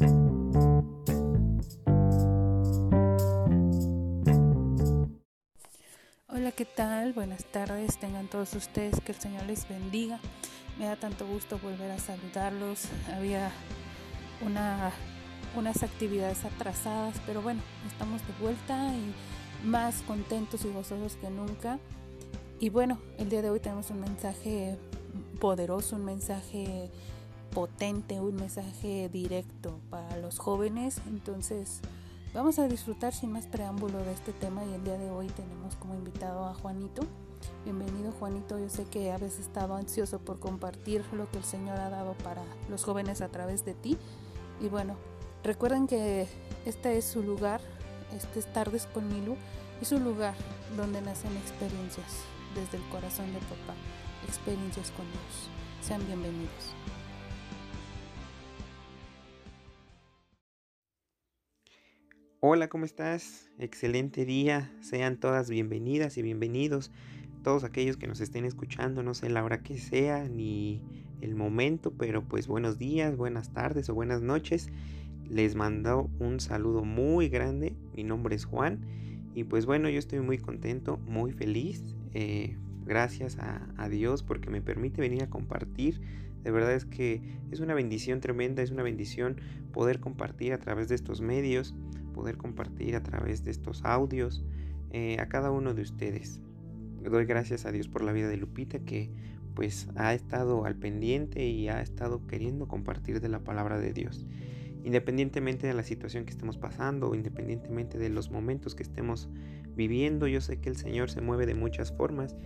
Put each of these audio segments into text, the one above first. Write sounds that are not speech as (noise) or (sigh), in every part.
Hola, ¿qué tal? Buenas tardes, tengan todos ustedes, que el Señor les bendiga. Me da tanto gusto volver a saludarlos. Había una, unas actividades atrasadas, pero bueno, estamos de vuelta y más contentos y gozosos que nunca. Y bueno, el día de hoy tenemos un mensaje poderoso, un mensaje potente, un mensaje directo para los jóvenes. Entonces, Vamos a disfrutar sin más preámbulo de este tema y el día de hoy tenemos como invitado a Juanito. Bienvenido Juanito, yo sé que a veces estaba ansioso por compartir lo que el Señor ha dado para los jóvenes a través de ti. Y bueno, recuerden que este es su lugar, este es Tardes con Milu, es un lugar donde nacen experiencias desde el corazón de papá, experiencias con Dios. Sean bienvenidos. Hola, ¿cómo estás? Excelente día. Sean todas bienvenidas y bienvenidos. Todos aquellos que nos estén escuchando, no sé la hora que sea ni el momento, pero pues buenos días, buenas tardes o buenas noches. Les mando un saludo muy grande. Mi nombre es Juan y pues bueno, yo estoy muy contento, muy feliz. Eh, gracias a, a Dios porque me permite venir a compartir de verdad es que es una bendición tremenda, es una bendición poder compartir a través de estos medios poder compartir a través de estos audios eh, a cada uno de ustedes. Doy gracias a Dios por la vida de Lupita que pues ha estado al pendiente y ha estado queriendo compartir de la palabra de Dios. Independientemente de la situación que estemos pasando, independientemente de los momentos que estemos viviendo, yo sé que el Señor se mueve de muchas formas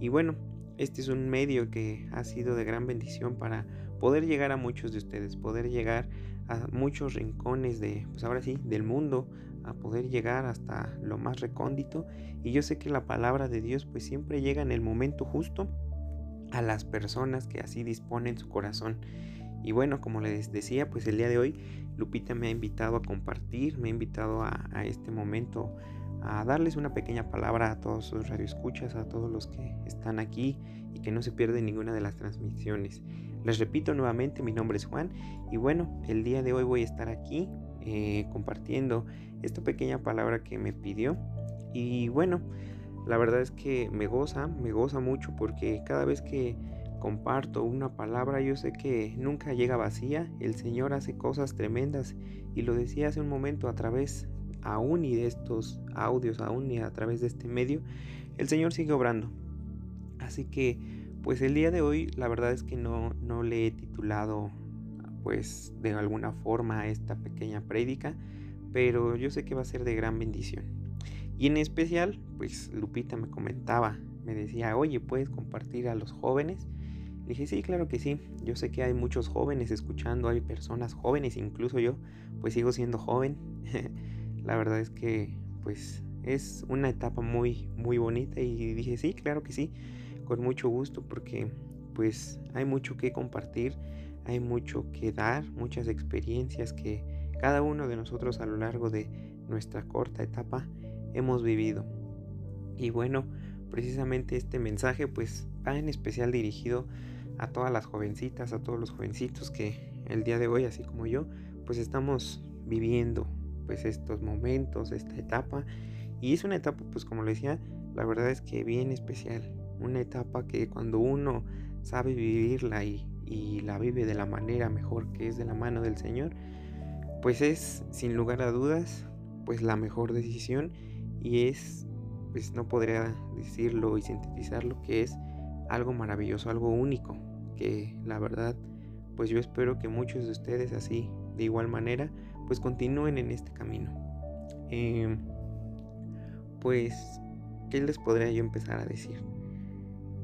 y bueno, este es un medio que ha sido de gran bendición para poder llegar a muchos de ustedes, poder llegar a muchos rincones de, pues ahora sí, del mundo, a poder llegar hasta lo más recóndito. Y yo sé que la palabra de Dios pues siempre llega en el momento justo a las personas que así disponen su corazón. Y bueno, como les decía, pues el día de hoy Lupita me ha invitado a compartir, me ha invitado a, a este momento a darles una pequeña palabra a todos sus radioescuchas, a todos los que están aquí y que no se pierden ninguna de las transmisiones. Les repito nuevamente, mi nombre es Juan y bueno, el día de hoy voy a estar aquí eh, compartiendo esta pequeña palabra que me pidió y bueno, la verdad es que me goza, me goza mucho porque cada vez que comparto una palabra yo sé que nunca llega vacía, el Señor hace cosas tremendas y lo decía hace un momento a través aún y de estos audios, aún y a través de este medio, el Señor sigue obrando. Así que, pues el día de hoy, la verdad es que no, no le he titulado, pues de alguna forma esta pequeña prédica, pero yo sé que va a ser de gran bendición. Y en especial, pues Lupita me comentaba, me decía, oye, ¿puedes compartir a los jóvenes? Le dije, sí, claro que sí. Yo sé que hay muchos jóvenes escuchando, hay personas jóvenes, incluso yo, pues sigo siendo joven. (laughs) la verdad es que pues es una etapa muy muy bonita y dije sí, claro que sí, con mucho gusto porque pues hay mucho que compartir, hay mucho que dar, muchas experiencias que cada uno de nosotros a lo largo de nuestra corta etapa hemos vivido. Y bueno, precisamente este mensaje pues va en especial dirigido a todas las jovencitas, a todos los jovencitos que el día de hoy, así como yo, pues estamos viviendo pues estos momentos, esta etapa. Y es una etapa, pues como le decía, la verdad es que bien especial. Una etapa que cuando uno sabe vivirla y, y la vive de la manera mejor que es de la mano del Señor, pues es sin lugar a dudas pues la mejor decisión y es pues no podría decirlo y sintetizarlo que es algo maravilloso, algo único, que la verdad pues yo espero que muchos de ustedes así de igual manera pues continúen en este camino. Em, pues, ¿qué les podría yo empezar a decir?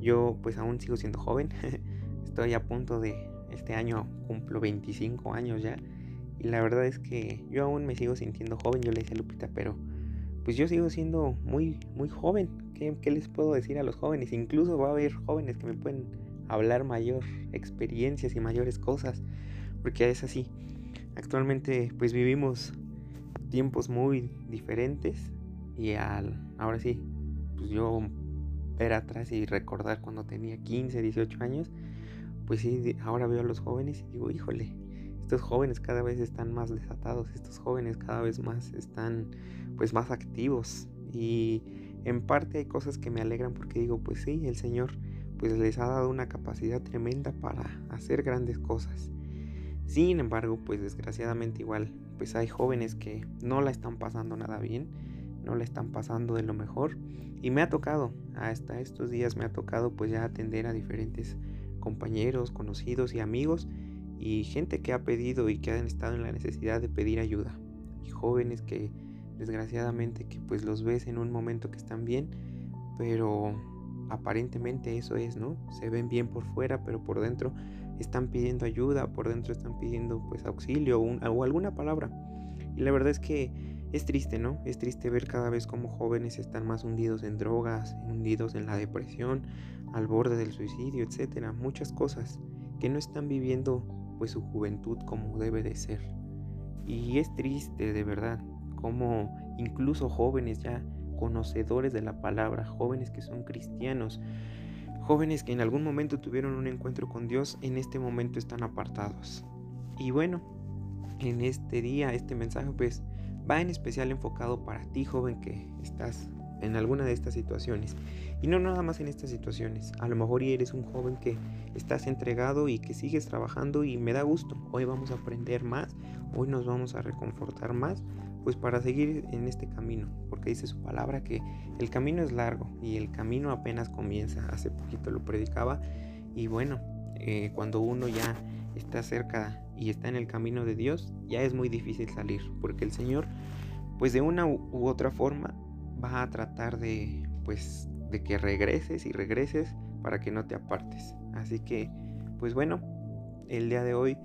Yo pues aún sigo siendo joven, (laughs) estoy a punto de, este año cumplo 25 años ya, y la verdad es que yo aún me sigo sintiendo joven, yo le decía a Lupita, pero pues yo sigo siendo muy, muy joven. ¿Qué, ¿Qué, les puedo decir a los jóvenes? Incluso va a haber jóvenes que me pueden hablar mayor experiencias y mayores cosas, porque es así. Actualmente pues vivimos tiempos muy diferentes y al ahora sí, pues yo ver atrás y recordar cuando tenía 15, 18 años, pues sí, ahora veo a los jóvenes y digo, híjole, estos jóvenes cada vez están más desatados, estos jóvenes cada vez más están pues más activos y en parte hay cosas que me alegran porque digo, pues sí, el Señor pues les ha dado una capacidad tremenda para hacer grandes cosas. Sin embargo, pues desgraciadamente igual, pues hay jóvenes que no la están pasando nada bien, no la están pasando de lo mejor y me ha tocado, hasta estos días me ha tocado pues ya atender a diferentes compañeros, conocidos y amigos y gente que ha pedido y que han estado en la necesidad de pedir ayuda y jóvenes que desgraciadamente que pues los ves en un momento que están bien, pero aparentemente eso es, ¿no? Se ven bien por fuera, pero por dentro están pidiendo ayuda, por dentro están pidiendo pues auxilio o alguna palabra. Y la verdad es que es triste, ¿no? Es triste ver cada vez como jóvenes están más hundidos en drogas, hundidos en la depresión, al borde del suicidio, etcétera, muchas cosas que no están viviendo pues su juventud como debe de ser. Y es triste de verdad como incluso jóvenes ya conocedores de la palabra, jóvenes que son cristianos, jóvenes que en algún momento tuvieron un encuentro con Dios, en este momento están apartados. Y bueno, en este día, este mensaje pues va en especial enfocado para ti, joven, que estás en alguna de estas situaciones. Y no nada más en estas situaciones. A lo mejor eres un joven que estás entregado y que sigues trabajando y me da gusto. Hoy vamos a aprender más, hoy nos vamos a reconfortar más, pues para seguir en este camino, porque dice su palabra que el camino es largo y el camino apenas comienza, hace poquito lo predicaba y bueno, eh, cuando uno ya está cerca y está en el camino de Dios, ya es muy difícil salir, porque el Señor pues de una u otra forma va a tratar de pues de que regreses y regreses para que no te apartes. Así que pues bueno, el día de hoy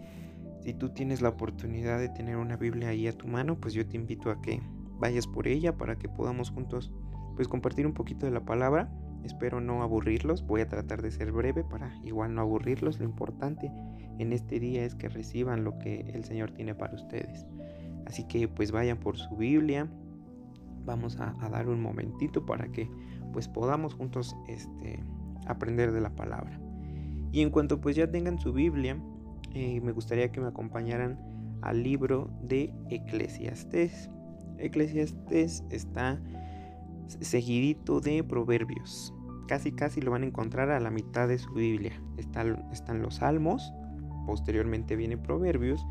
si tú tienes la oportunidad de tener una Biblia ahí a tu mano, pues yo te invito a que vayas por ella para que podamos juntos pues compartir un poquito de la palabra. Espero no aburrirlos, voy a tratar de ser breve para igual no aburrirlos. Lo importante en este día es que reciban lo que el Señor tiene para ustedes. Así que pues vayan por su Biblia. Vamos a, dar un momentito para que pues podamos juntos este, aprender de la palabra. Y en cuanto pues ya tengan su Biblia, eh, me gustaría que me acompañaran al libro de Eclesiastés. Eclesiastés está seguidito de Proverbios. Casi casi lo van a encontrar a la mitad de su Biblia. Están, están los Salmos, posteriormente viene Proverbios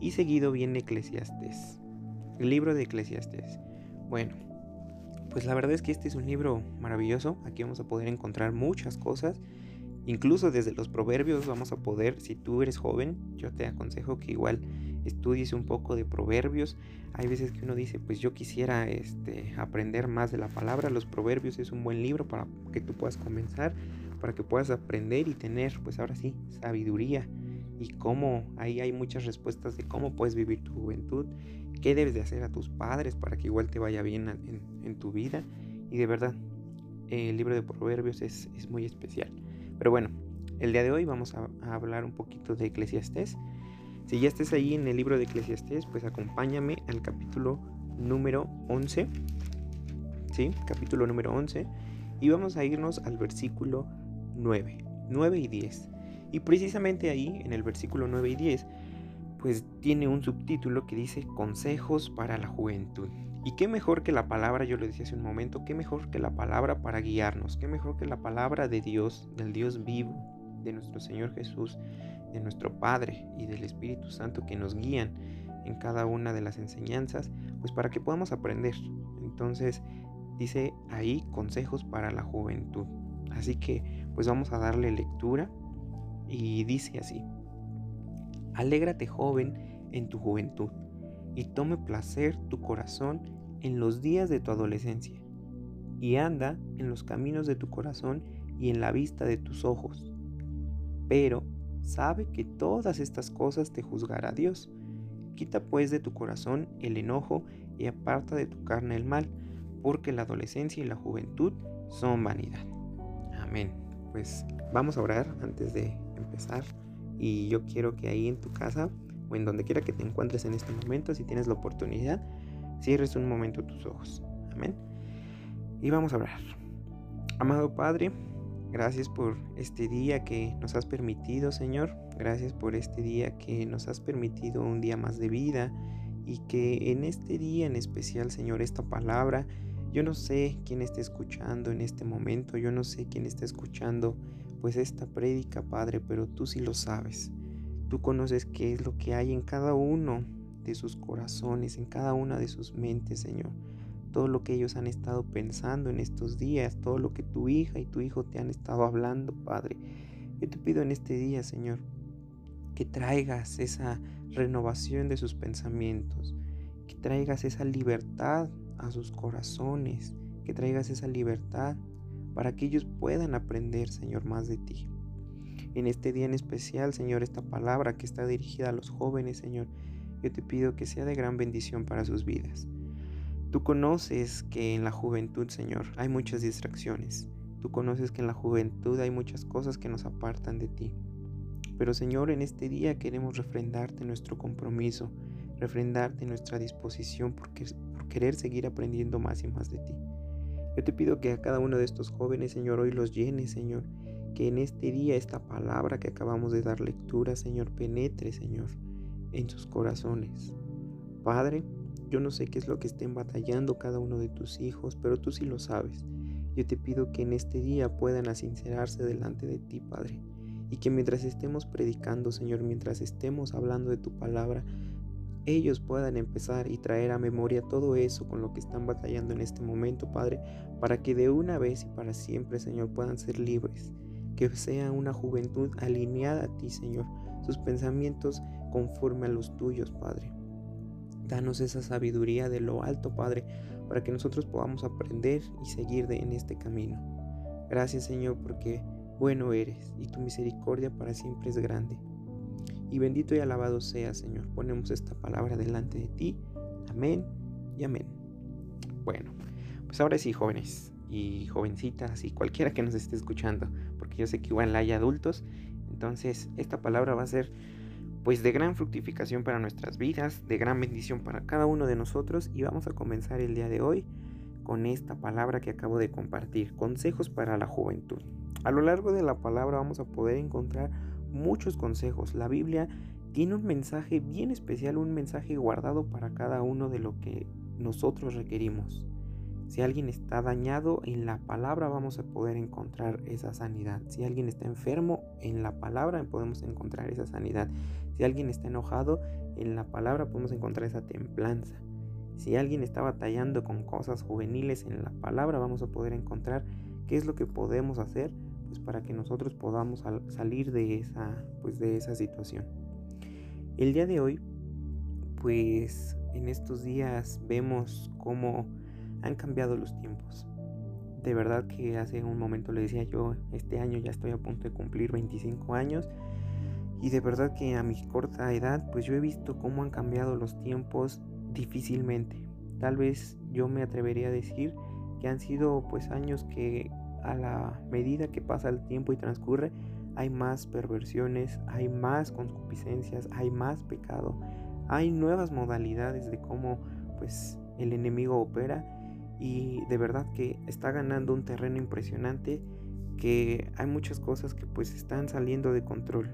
y seguido viene Eclesiastés. El libro de Eclesiastés. Bueno, pues la verdad es que este es un libro maravilloso. Aquí vamos a poder encontrar muchas cosas Incluso desde los proverbios vamos a poder, si tú eres joven, yo te aconsejo que igual estudies un poco de proverbios. Hay veces que uno dice, pues yo quisiera este, aprender más de la palabra. Los proverbios es un buen libro para que tú puedas comenzar, para que puedas aprender y tener, pues ahora sí, sabiduría. Y cómo, ahí hay muchas respuestas de cómo puedes vivir tu juventud, qué debes de hacer a tus padres para que igual te vaya bien en, tu vida. Y de verdad, el libro de proverbios es, es muy especial. Pero bueno, el día de hoy vamos a, hablar un poquito de Eclesiastés. Si ya estés ahí en el libro de Eclesiastés, pues acompáñame al capítulo número 11. ¿Sí? Capítulo número 11. Y vamos a irnos al versículo 9. 9 y 10. Y precisamente ahí, en el versículo 9 y 10, pues tiene un subtítulo que dice Consejos para la Juventud. Y qué mejor que la palabra, yo lo decía hace un momento, qué mejor que la palabra para guiarnos, qué mejor que la palabra de Dios, del Dios vivo, de nuestro Señor Jesús, de nuestro Padre y del Espíritu Santo que nos guían en cada una de las enseñanzas, pues para que podamos aprender. Entonces dice ahí consejos para la juventud. Así que pues vamos a darle lectura y dice así, alégrate joven en tu juventud y tome placer tu corazón en los días de tu adolescencia, y anda en los caminos de tu corazón y en la vista de tus ojos. Pero sabe que todas estas cosas te juzgará Dios. Quita pues de tu corazón el enojo y aparta de tu carne el mal, porque la adolescencia y la juventud son vanidad. Amén. Pues vamos a orar antes de empezar y yo quiero que ahí en tu casa o en donde quiera que te encuentres en este momento, si tienes la oportunidad, Cierres un momento tus ojos. Amén. Y vamos a hablar. Amado Padre, Gracias por este día que nos has permitido, Señor. Gracias por este día que nos has permitido un día más de vida y que en este día en especial, Señor, esta palabra, yo no sé quién está escuchando en este momento, yo no sé quién está escuchando pues esta prédica, Padre, pero tú sí lo sabes. Tú conoces qué es lo que hay en cada uno de sus corazones, en cada una de sus mentes, Señor todo lo que ellos han estado pensando en estos días, todo lo que tu hija y tu hijo te han estado hablando, Padre. Yo te pido en este día, Señor, que traigas esa renovación de sus pensamientos, que traigas esa libertad a sus corazones, que traigas esa libertad para que ellos puedan aprender, Señor, más de ti. En este día en especial, Señor, esta palabra que está dirigida a los jóvenes, Señor, yo te pido que sea de gran bendición para sus vidas. Tú conoces que en la juventud, Señor, hay muchas distracciones. Tú conoces que en la juventud hay muchas cosas que nos apartan de ti. Pero Señor, en este día queremos refrendarte nuestro compromiso, refrendarte nuestra disposición por, querer seguir aprendiendo más y más de ti. Yo te pido que a cada uno de estos jóvenes, Señor, hoy los llenes, Señor. Que en este día esta palabra que acabamos de dar lectura, Señor, penetre, Señor, en sus corazones. Padre, yo no sé qué es lo que estén batallando cada uno de tus hijos, pero tú sí lo sabes. Yo te pido que en este día puedan sincerarse delante de ti, Padre. Y que mientras estemos predicando, Señor, mientras estemos hablando de tu palabra, ellos puedan empezar y traer a memoria todo eso con lo que están batallando en este momento, Padre, para que de una vez y para siempre, Señor, puedan ser libres. Que sea una juventud alineada a ti, Señor, sus pensamientos conforme a los tuyos, Padre. Danos esa sabiduría de lo alto, Padre, para que nosotros podamos aprender y seguir de, en este camino. Gracias, Señor, porque bueno eres y tu misericordia para siempre es grande. Y bendito y alabado sea, Señor. Ponemos esta palabra delante de ti. Amén y amén. Bueno, pues ahora sí, jóvenes y jovencitas y cualquiera que nos esté escuchando, porque yo sé que igual hay adultos, entonces esta palabra va a ser pues de gran fructificación para nuestras vidas, de gran bendición para cada uno de nosotros y vamos a comenzar el día de hoy con esta palabra que acabo de compartir, consejos para la juventud. A lo largo de la palabra vamos a poder encontrar muchos consejos. La Biblia tiene un mensaje bien especial, un mensaje guardado para cada uno de lo que nosotros requerimos. Si alguien está dañado, en la palabra vamos a poder encontrar esa sanidad. Si alguien está enfermo, en la palabra podemos encontrar esa sanidad. Si alguien está enojado, en la palabra podemos encontrar esa templanza. Si alguien está batallando con cosas juveniles, en la palabra vamos a poder encontrar qué es lo que podemos hacer pues para que nosotros podamos salir de esa pues de esa situación. El día de hoy pues en estos días vemos cómo han cambiado los tiempos. De verdad que hace un momento le decía yo, este año ya estoy a punto de cumplir 25 años y de verdad que a mi corta edad pues yo he visto cómo han cambiado los tiempos difícilmente. Tal vez yo me atrevería a decir que han sido pues años que a la medida que pasa el tiempo y transcurre hay más perversiones, hay más concupiscencias, hay más pecado, hay nuevas modalidades de cómo pues el enemigo opera y de verdad que está ganando un terreno impresionante que hay muchas cosas que pues están saliendo de control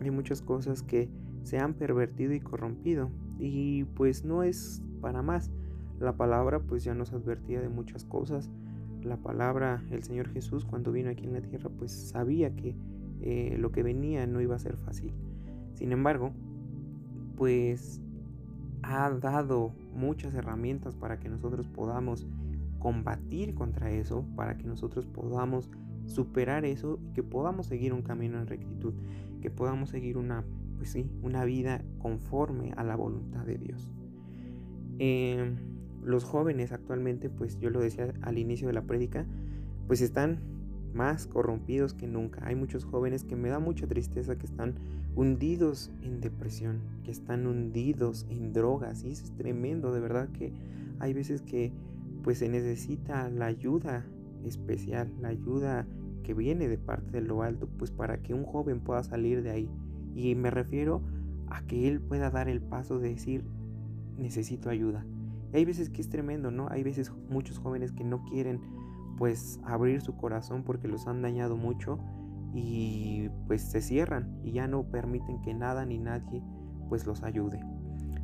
hay muchas cosas que se han pervertido y corrompido y pues no es para más. La palabra pues ya nos advertía de muchas cosas la palabra el Señor Jesús cuando vino aquí en la tierra pues sabía que eh, lo que venía no iba a ser fácil sin embargo pues ha dado muchas herramientas para que nosotros podamos combatir contra eso, para que nosotros podamos superar eso y que podamos seguir un camino en rectitud, que podamos seguir una, pues sí, una vida conforme a la voluntad de Dios. Em, los jóvenes actualmente, pues yo lo decía al inicio de la prédica, pues están más corrompidos que nunca. Hay muchos jóvenes que me da mucha tristeza que están hundidos en depresión, que están hundidos en drogas y eso es tremendo, de verdad que hay veces que pues se necesita la ayuda especial, la ayuda que viene de parte de lo alto, pues para que un joven pueda salir de ahí. Y me refiero a que él pueda dar el paso de decir, necesito ayuda. Hay veces que es tremendo, ¿no? Hay veces muchos jóvenes que no quieren pues abrir su corazón porque los han dañado mucho y pues se cierran y ya no permiten que nada ni nadie pues los ayude.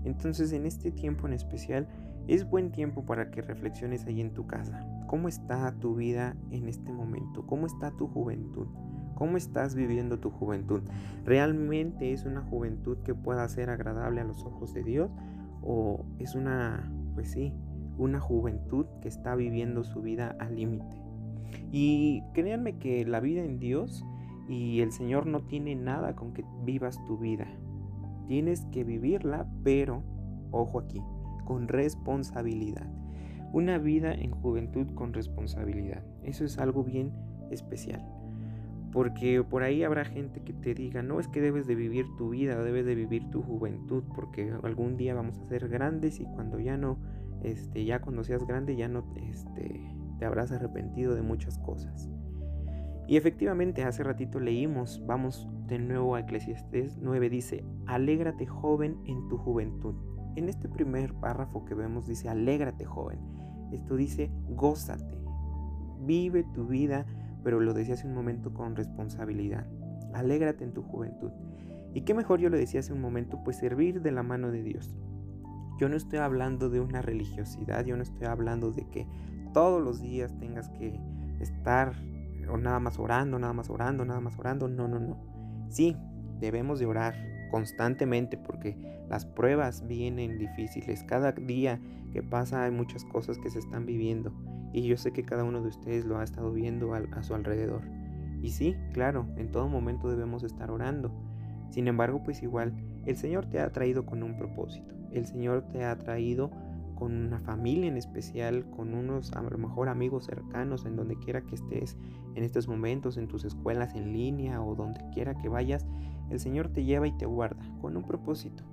Entonces en este tiempo en especial es buen tiempo para que reflexiones ahí en tu casa. ¿Cómo está tu vida en este momento? ¿Cómo está tu juventud? ¿Cómo estás viviendo tu juventud? ¿Realmente es una juventud que pueda ser agradable a los ojos de Dios? ¿O es una, pues sí, una juventud que está viviendo su vida al límite? Y créanme que la vida en Dios y el Señor no tiene nada con que vivas tu vida. Tienes que vivirla, pero, ojo aquí, con responsabilidad. Una vida en juventud con responsabilidad. Eso es algo bien especial. Porque por ahí habrá gente que te diga, no es que debes de vivir tu vida, debes de vivir tu juventud, porque algún día vamos a ser grandes y cuando ya no, este, ya cuando seas grande ya no, este, te habrás arrepentido de muchas cosas. Y efectivamente, hace ratito leímos, vamos de nuevo a Eclesiastés 9, dice, alégrate joven en tu juventud. En este primer párrafo que vemos dice, alégrate joven. Esto dice, gózate, vive tu vida, pero lo decía hace un momento con responsabilidad. Alégrate en tu juventud. Y qué mejor yo lo decía hace un momento, pues servir de la mano de Dios. Yo no estoy hablando de una religiosidad, yo no estoy hablando de que todos los días tengas que estar o nada más orando, nada más orando, nada más orando. No, no, no. Sí, debemos de orar constantemente porque las pruebas vienen difíciles. Cada día que pasa hay muchas cosas que se están viviendo y yo sé que cada uno de ustedes lo ha estado viendo a, su alrededor. Y sí, claro, en todo momento debemos estar orando. Sin embargo, pues igual, el Señor te ha traído con un propósito. El Señor te ha traído con una familia en especial, con unos a lo mejor amigos cercanos, en donde quiera que estés en estos momentos, en tus escuelas en línea o donde quiera que vayas, el Señor te lleva y te guarda con un propósito.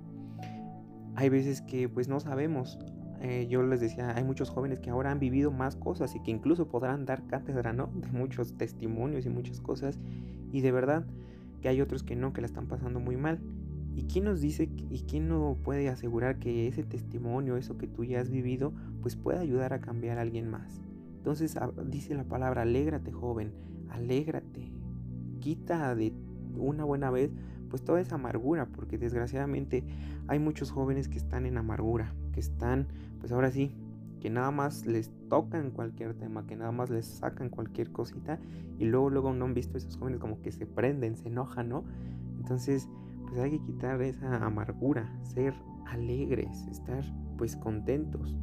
Hay veces que pues no sabemos. Eh, yo les decía, hay muchos jóvenes que ahora han vivido más cosas y que incluso podrán dar cátedra, ¿no? (laughs) De muchos testimonios y muchas cosas. Y de verdad que hay otros que no, que la están pasando muy mal. ¿Y quién nos dice y quién no puede asegurar que ese testimonio, eso que tú ya has vivido, pues pueda ayudar a cambiar a alguien más? Entonces dice la palabra, alégrate joven, alégrate, quita de una buena vez pues toda esa amargura, porque desgraciadamente hay muchos jóvenes que están en amargura, que están, pues ahora sí, que nada más les tocan cualquier tema, que nada más les sacan cualquier cosita y luego luego no han visto esos jóvenes como que se prenden, se enojan, ¿no? Entonces, pues hay que quitar esa amargura, ser alegres, estar pues contentos.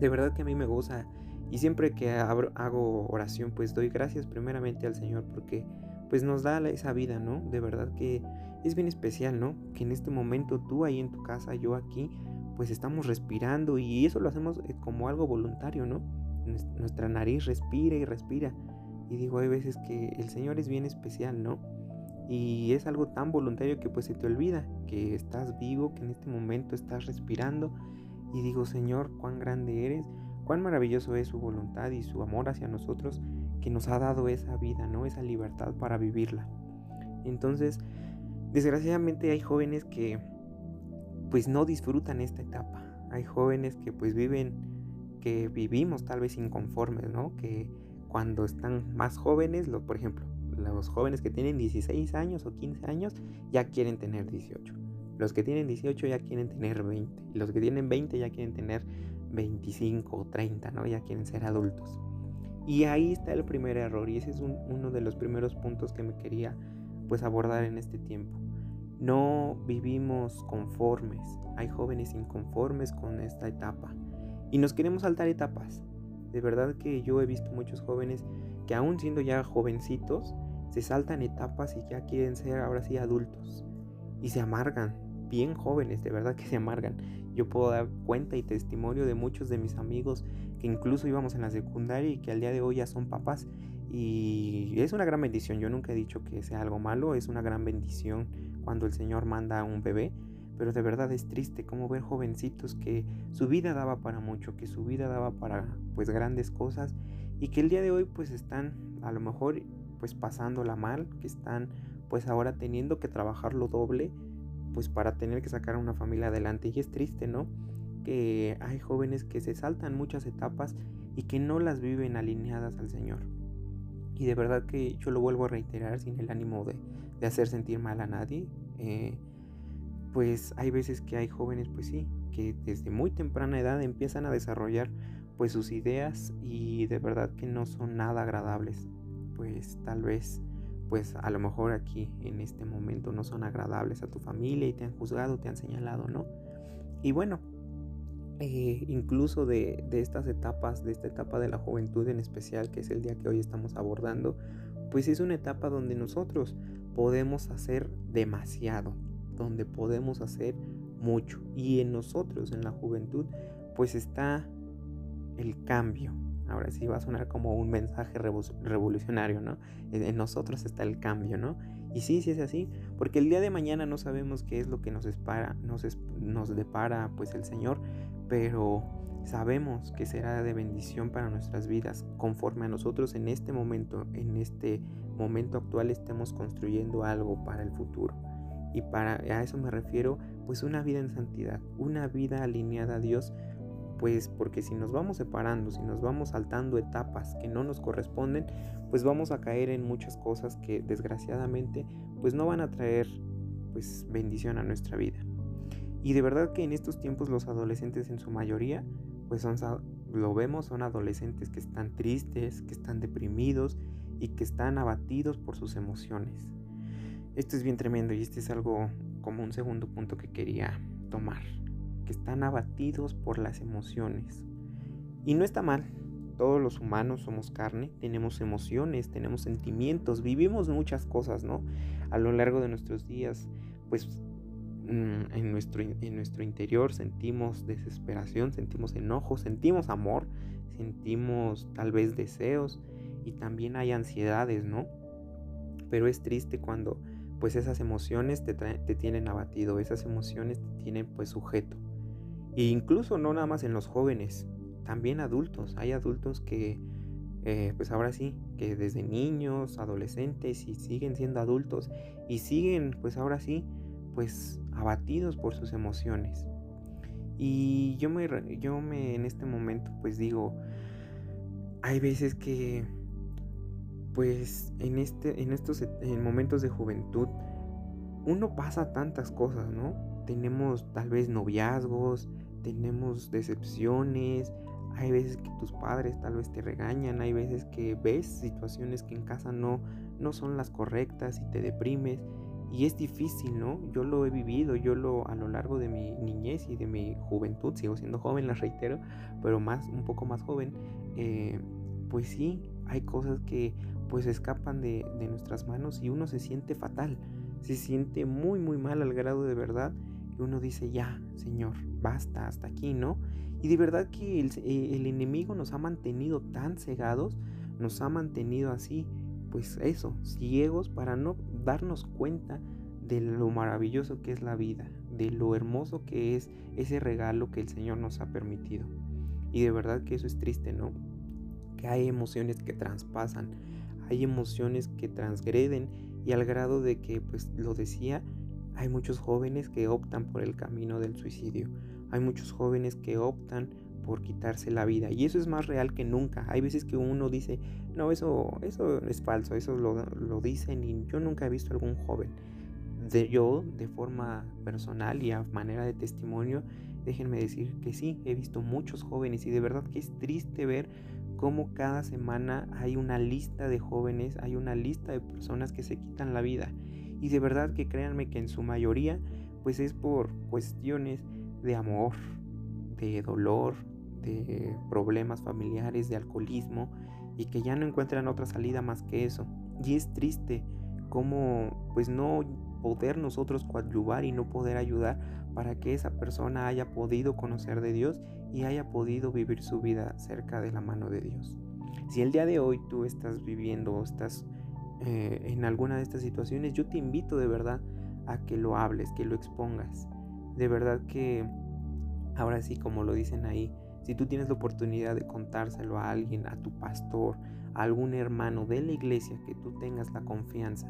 De verdad que a mí me goza y siempre que hago oración pues doy gracias primeramente al Señor porque pues nos da esa vida, ¿no? De verdad que es bien especial, ¿no? Que en este momento tú ahí en tu casa, yo aquí, pues estamos respirando y eso lo hacemos eh, como algo voluntario, ¿no? Nuestra nariz respira y respira. Y digo, hay veces que el Señor es bien especial, ¿no? Y es algo tan voluntario que pues se te olvida que estás vivo, que en este momento estás respirando. Y digo, Señor, cuán grande eres, cuán maravilloso es su voluntad y su amor hacia nosotros que nos ha dado esa vida, ¿no? Esa libertad para vivirla. Entonces, desgraciadamente hay jóvenes que pues no disfrutan esta etapa. Hay jóvenes que pues viven, que vivimos tal vez inconformes, ¿no? Que cuando están más jóvenes, lo, por ejemplo, los jóvenes que tienen 16 años o 15 años ya quieren tener 18. Los que tienen 18 ya quieren tener 20. Y los que tienen 20 ya quieren tener 25 o 30, ¿no? Ya quieren ser adultos. Y ahí está el primer error y ese es uno de los primeros puntos que me quería pues abordar en este tiempo. No vivimos conformes. Hay jóvenes inconformes con esta etapa y nos queremos saltar etapas. De verdad que yo he visto muchos jóvenes que aún siendo ya jovencitos, se saltan etapas y ya quieren ser ahora sí adultos. Y se amargan, bien jóvenes, de verdad que se amargan. Yo puedo dar cuenta y testimonio de muchos de mis amigos que incluso íbamos en la secundaria y que al día de hoy ya son papás. Y es una gran bendición, yo nunca he dicho que sea algo malo, es una gran bendición cuando el Señor manda a un bebé. Pero de verdad es triste como ver jovencitos que su vida daba para mucho, que su vida daba para pues grandes cosas y que el día de hoy pues están a lo mejor pues pasándola mal, que están pues ahora teniendo que trabajar lo doble pues para tener que sacar a una familia adelante y es triste, ¿no? Que hay jóvenes que se saltan muchas etapas y que no las viven alineadas al Señor. Y de verdad que yo lo vuelvo a reiterar sin el ánimo de, hacer sentir mal a nadie. Eh, pues hay veces que hay jóvenes, pues sí, que desde muy temprana edad empiezan a desarrollar pues sus ideas y de verdad que no son nada agradables. Pues tal vez pues a lo mejor aquí en este momento no son agradables a tu familia y te han juzgado, te han señalado, ¿no? Y bueno, eh, incluso de, de, estas etapas, de esta etapa de la juventud en especial, que es el día que hoy estamos abordando, pues es una etapa donde nosotros podemos hacer demasiado, donde podemos hacer mucho. Y en nosotros, en la juventud, pues está el cambio. Ahora sí va a sonar como un mensaje revolucionario, ¿no? En nosotros está el cambio, ¿no? Y sí, sí es así, porque el día de mañana no sabemos qué es lo que nos espera, nos, nos depara pues el Señor, pero sabemos que será de bendición para nuestras vidas conforme a nosotros en este momento, en este momento actual estemos construyendo algo para el futuro. Y para a eso me refiero pues una vida en santidad, una vida alineada a Dios, pues porque si nos vamos separando, si nos vamos saltando etapas que no nos corresponden, pues vamos a caer en muchas cosas que desgraciadamente pues no van a traer pues bendición a nuestra vida. Y de verdad que en estos tiempos los adolescentes en su mayoría pues son, lo vemos, son adolescentes que están tristes, que están deprimidos y que están abatidos por sus emociones. Esto es bien tremendo y este es algo como un segundo punto que quería tomar, que están abatidos por las emociones. Y no está mal, todos los humanos somos carne, tenemos emociones, tenemos sentimientos, vivimos muchas cosas, ¿no? A lo largo de nuestros días, pues mm, en nuestro, en nuestro interior sentimos desesperación, sentimos enojo, sentimos amor, sentimos tal vez deseos y también hay ansiedades, ¿no? Pero es triste cuando pues esas emociones te, tienen abatido, esas emociones te tienen pues sujeto. E incluso no nada más en los jóvenes, también adultos. Hay adultos que, eh, pues ahora sí, que desde niños, adolescentes y siguen siendo adultos y siguen pues ahora sí, pues abatidos por sus emociones. Y yo me, yo me en este momento pues digo, hay veces que pues en, este, en estos en momentos de juventud uno pasa tantas cosas, ¿no? Tenemos tal vez noviazgos, tenemos decepciones, hay veces que tus padres tal vez te regañan, hay veces que ves situaciones que en casa no, no son las correctas y te deprimes. Y es difícil, ¿no? Yo lo he vivido, yo lo a lo largo de mi niñez y de mi juventud, sigo siendo joven, (laughs) la reitero, pero más, un poco más joven, eh, pues sí, hay cosas que pues escapan de, nuestras manos y uno se siente fatal, se siente muy muy mal al grado de verdad que uno dice ya, Señor, basta, hasta aquí, ¿no? Y de verdad que el, eh, el enemigo nos ha mantenido tan cegados, nos ha mantenido así, pues eso, ciegos para no darnos cuenta de lo maravilloso que es la vida, de lo hermoso que es ese regalo que el Señor nos ha permitido. Y de verdad que eso es triste, ¿no? Que hay emociones que traspasan, hay emociones que transgreden y al grado de que, pues lo decía, hay muchos jóvenes que optan por el camino del suicidio. Hay muchos jóvenes que optan por quitarse la vida. Y eso es más real que nunca. Hay veces que uno dice, no, eso, eso es falso, eso lo, lo dicen y yo nunca he visto algún joven. De, yo, de forma personal y a manera de testimonio, déjenme decir que sí, he visto muchos jóvenes y de verdad que es triste ver cómo cada semana hay una lista de jóvenes, hay una lista de personas que se quitan la vida. Y de verdad que créanme que en su mayoría pues es por cuestiones de amor, de dolor, de problemas familiares, de alcoholismo y que ya no encuentran otra salida más que eso. Y es triste cómo pues no poder nosotros coadyuvar y no poder ayudar para que esa persona haya podido conocer de Dios y haya podido vivir su vida cerca de la mano de Dios. Si el día de hoy tú estás viviendo o estás eh, en alguna de estas situaciones, yo te invito de verdad a que lo hables, que lo expongas. De verdad que, ahora sí, como lo dicen ahí, si tú tienes la oportunidad de contárselo a alguien, a tu pastor, a algún hermano de la iglesia, que tú tengas la confianza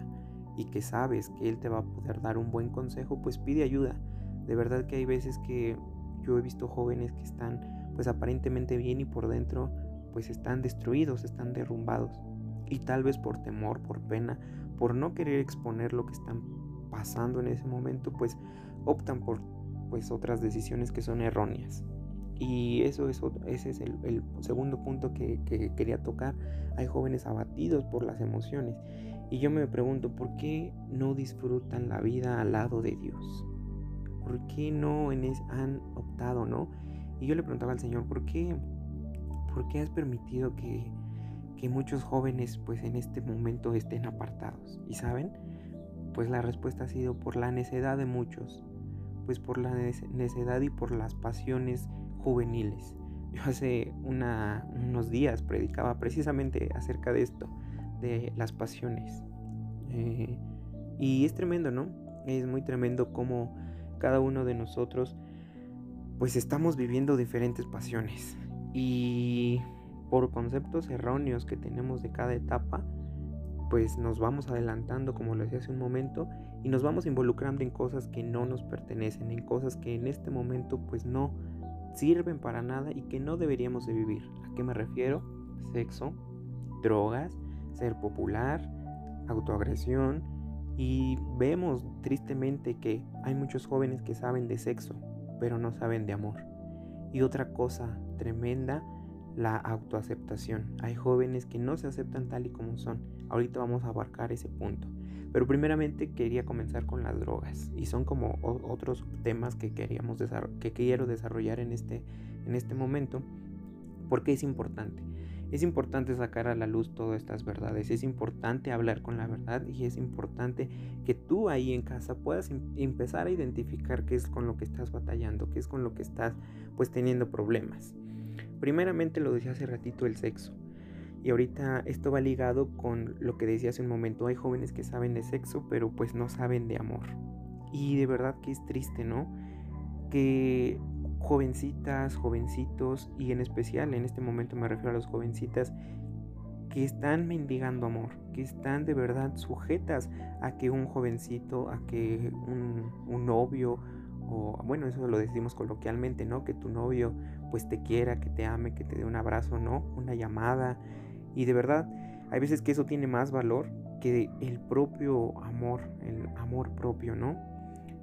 y que sabes que él te va a poder dar un buen consejo, pues pide ayuda. De verdad que hay veces que yo he visto jóvenes que están pues aparentemente bien y por dentro pues están destruidos, están derrumbados. Y tal vez por temor, por pena, por no querer exponer lo que están pasando en ese momento, pues optan por pues otras decisiones que son erróneas. Y eso es, ese es el, segundo punto que, que, quería tocar. Hay jóvenes abatidos por las emociones. Y yo me pregunto, ¿por qué no disfrutan la vida al lado de Dios? ¿Por qué no en han optado, no? Y yo le preguntaba al Señor, ¿por qué, por qué has permitido que, que muchos jóvenes pues en este momento estén apartados? Y saben, pues la respuesta ha sido por la necedad de muchos, pues por la necedad y por las pasiones juveniles. (laughs) Yo hace unos días predicaba precisamente acerca de esto, de las pasiones. Eh, y es tremendo, ¿no? Es muy tremendo cómo cada uno de nosotros pues estamos viviendo diferentes pasiones. Y por conceptos erróneos que tenemos de cada etapa, pues nos vamos adelantando, como lo decía hace un momento, y nos vamos involucrando en cosas que no nos pertenecen, en cosas que en este momento pues no sirven para nada y que no deberíamos de vivir. ¿A qué me refiero? Sexo, drogas, ser popular, autoagresión y vemos tristemente que hay muchos jóvenes que saben de sexo, pero no saben de amor. Y otra cosa tremenda la autoaceptación. Hay jóvenes que no se aceptan tal y como son. Ahorita vamos a abarcar ese punto. Pero primeramente quería comenzar con las drogas y son como otros temas que queríamos que quiero desarrollar en este en este momento porque es importante. Es importante sacar a la luz todas estas verdades, es importante hablar con la verdad y es importante que tú ahí en casa puedas em, empezar a identificar qué es con lo que estás batallando, qué es con lo que estás pues teniendo problemas. Primeramente lo decía hace ratito el sexo. Y ahorita esto va ligado con lo que decía hace un momento. Hay jóvenes que saben de sexo, pero pues no saben de amor. Y de verdad que es triste, ¿no? Que jovencitas, jovencitos, y en especial en este momento me refiero a las jovencitas, que están mendigando amor, que están de verdad sujetas a que un jovencito, a que un, un novio, o bueno, eso lo decimos coloquialmente, ¿no? Que tu novio pues te quiera, que te ame, que te dé un abrazo, ¿no? Una llamada. Y de verdad, hay veces que eso tiene más valor que el propio amor, el amor propio, ¿no?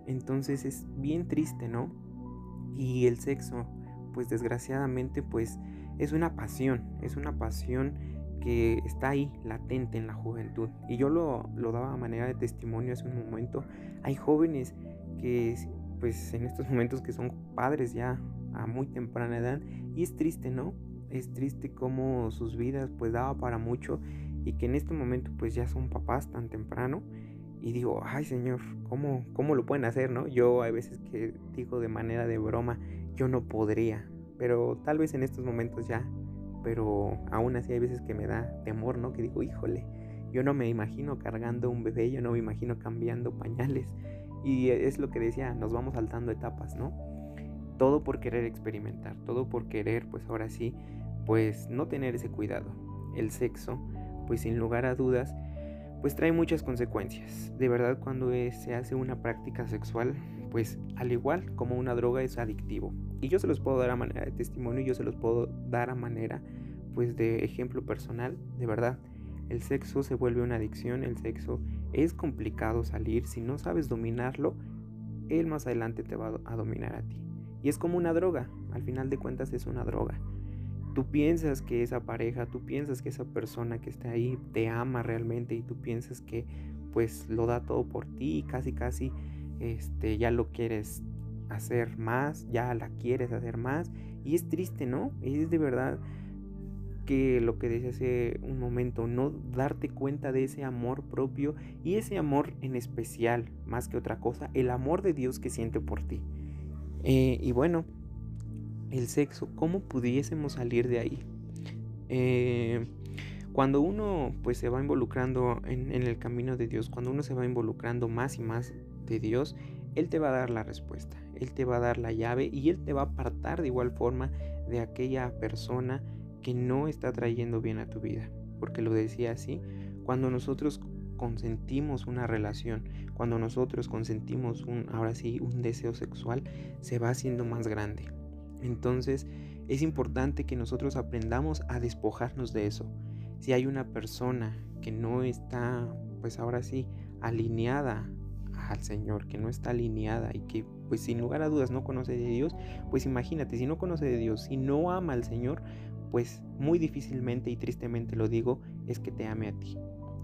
Entonces es bien triste, ¿no? Y el sexo, pues desgraciadamente, pues es una pasión, es una pasión que está ahí, latente en la juventud. Y yo lo, lo daba a manera de testimonio hace un momento. Hay jóvenes que, pues en estos momentos que son padres ya a muy temprana edad y es triste, ¿no? Es triste como sus vidas pues daba para mucho y que en este momento pues ya son papás tan temprano y digo, ay señor, ¿cómo, cómo lo pueden hacer, no? Yo hay veces que digo de manera de broma, yo no podría, pero tal vez en estos momentos ya, pero aún así hay veces que me da temor, ¿no? Que digo, híjole, yo no me imagino cargando un bebé, yo no me imagino cambiando pañales. Y es lo que decía, nos vamos saltando etapas, ¿no? Todo por querer experimentar, todo por querer, pues ahora sí, pues no tener ese cuidado. El sexo, pues sin lugar a dudas, pues trae muchas consecuencias. De verdad cuando se hace una práctica sexual, pues al igual como una droga es adictivo. Y yo se los puedo dar a manera de testimonio, yo se los puedo dar a manera pues de ejemplo personal, de verdad. El sexo se vuelve una adicción, el sexo es complicado salir, si no sabes dominarlo, él más adelante te va a dominar a ti. Y es como una droga, al final de cuentas es una droga. Tú piensas que esa pareja, tú piensas que esa persona que está ahí te ama realmente y tú piensas que pues lo da todo por ti y casi casi este ya lo quieres hacer más, ya la quieres hacer más y es triste, ¿no? Es de verdad que lo que decía hace un momento, no darte cuenta de ese amor propio y ese amor en especial, más que otra cosa, el amor de Dios que siente por ti. Eh, y bueno, el sexo, ¿cómo pudiésemos salir de ahí? Eh, cuando uno pues se va involucrando en, en, el camino de Dios, cuando uno se va involucrando más y más de Dios, Él te va a dar la respuesta, Él te va a dar la llave y Él te va a apartar de igual forma de aquella persona que no está trayendo bien a tu vida. Porque lo decía así, cuando nosotros consentimos una relación, cuando nosotros consentimos un, ahora sí, un deseo sexual, se va haciendo más grande. Entonces, es importante que nosotros aprendamos a despojarnos de eso. Si hay una persona que no está, pues ahora sí, alineada al Señor, que no está alineada y que pues sin lugar a dudas no conoce de Dios, pues imagínate, si no conoce de Dios, si no ama al Señor, pues muy difícilmente y tristemente lo digo, es que te ame a ti.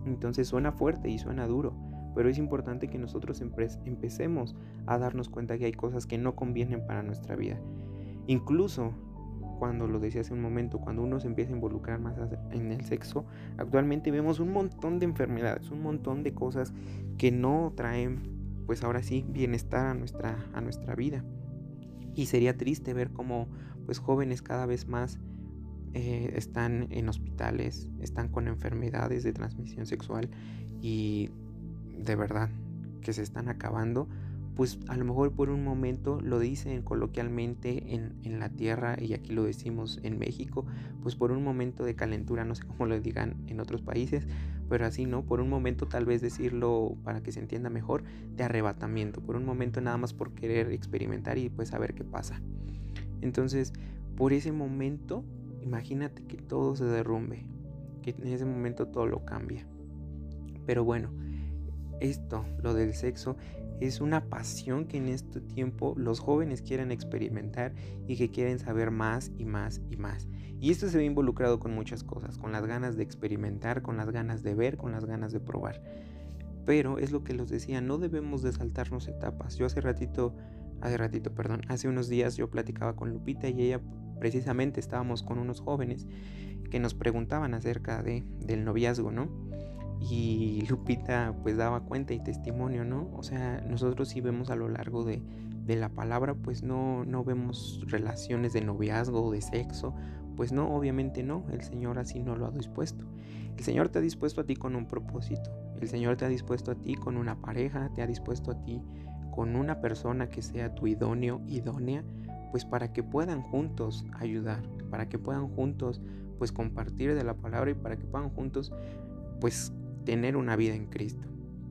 Entonces suena fuerte y suena duro, pero es importante que nosotros empecemos a darnos cuenta que hay cosas que no convienen para nuestra vida. Incluso cuando lo decía hace un momento, cuando uno se empieza a involucrar más en el sexo, actualmente vemos un montón de enfermedades, un montón de cosas que no traen, pues ahora sí, bienestar a nuestra, a nuestra vida. Y sería triste ver cómo, pues jóvenes cada vez más eh, están en hospitales, están con enfermedades de transmisión sexual y de verdad que se están acabando pues a lo mejor por un momento lo dicen coloquialmente en, la tierra y aquí lo decimos en México, pues por un momento de calentura, no sé cómo lo digan en otros países, pero así no, por un momento tal vez decirlo para que se entienda mejor, de arrebatamiento, por un momento nada más por querer experimentar y pues saber qué pasa. Entonces, por ese momento, imagínate que todo se derrumbe, que en ese momento todo lo cambia. Pero bueno, esto, lo del sexo, es una pasión que en este tiempo los jóvenes quieren experimentar y que quieren saber más y más y más. Y esto se ve involucrado con muchas cosas, con las ganas de experimentar, con las ganas de ver, con las ganas de probar. Pero es lo que los decía, no debemos de saltarnos etapas. Yo hace ratito, hace ratito, perdón, hace unos días yo platicaba con Lupita y ella precisamente estábamos con unos jóvenes que nos preguntaban acerca de, del noviazgo, ¿no? y (laughs) Lupita pues daba cuenta y testimonio, ¿no? O sea, nosotros sí vemos a lo largo de, la palabra, pues no, no vemos relaciones de noviazgo o de sexo, pues no, obviamente no, el Señor así no lo ha dispuesto. El Señor te ha dispuesto a ti con un propósito, el Señor te ha dispuesto a ti con una pareja, te ha dispuesto a ti con una persona que sea tu idóneo, idónea, pues para que puedan juntos ayudar, para que puedan juntos pues compartir de la palabra y para que puedan juntos pues tener una vida en Cristo.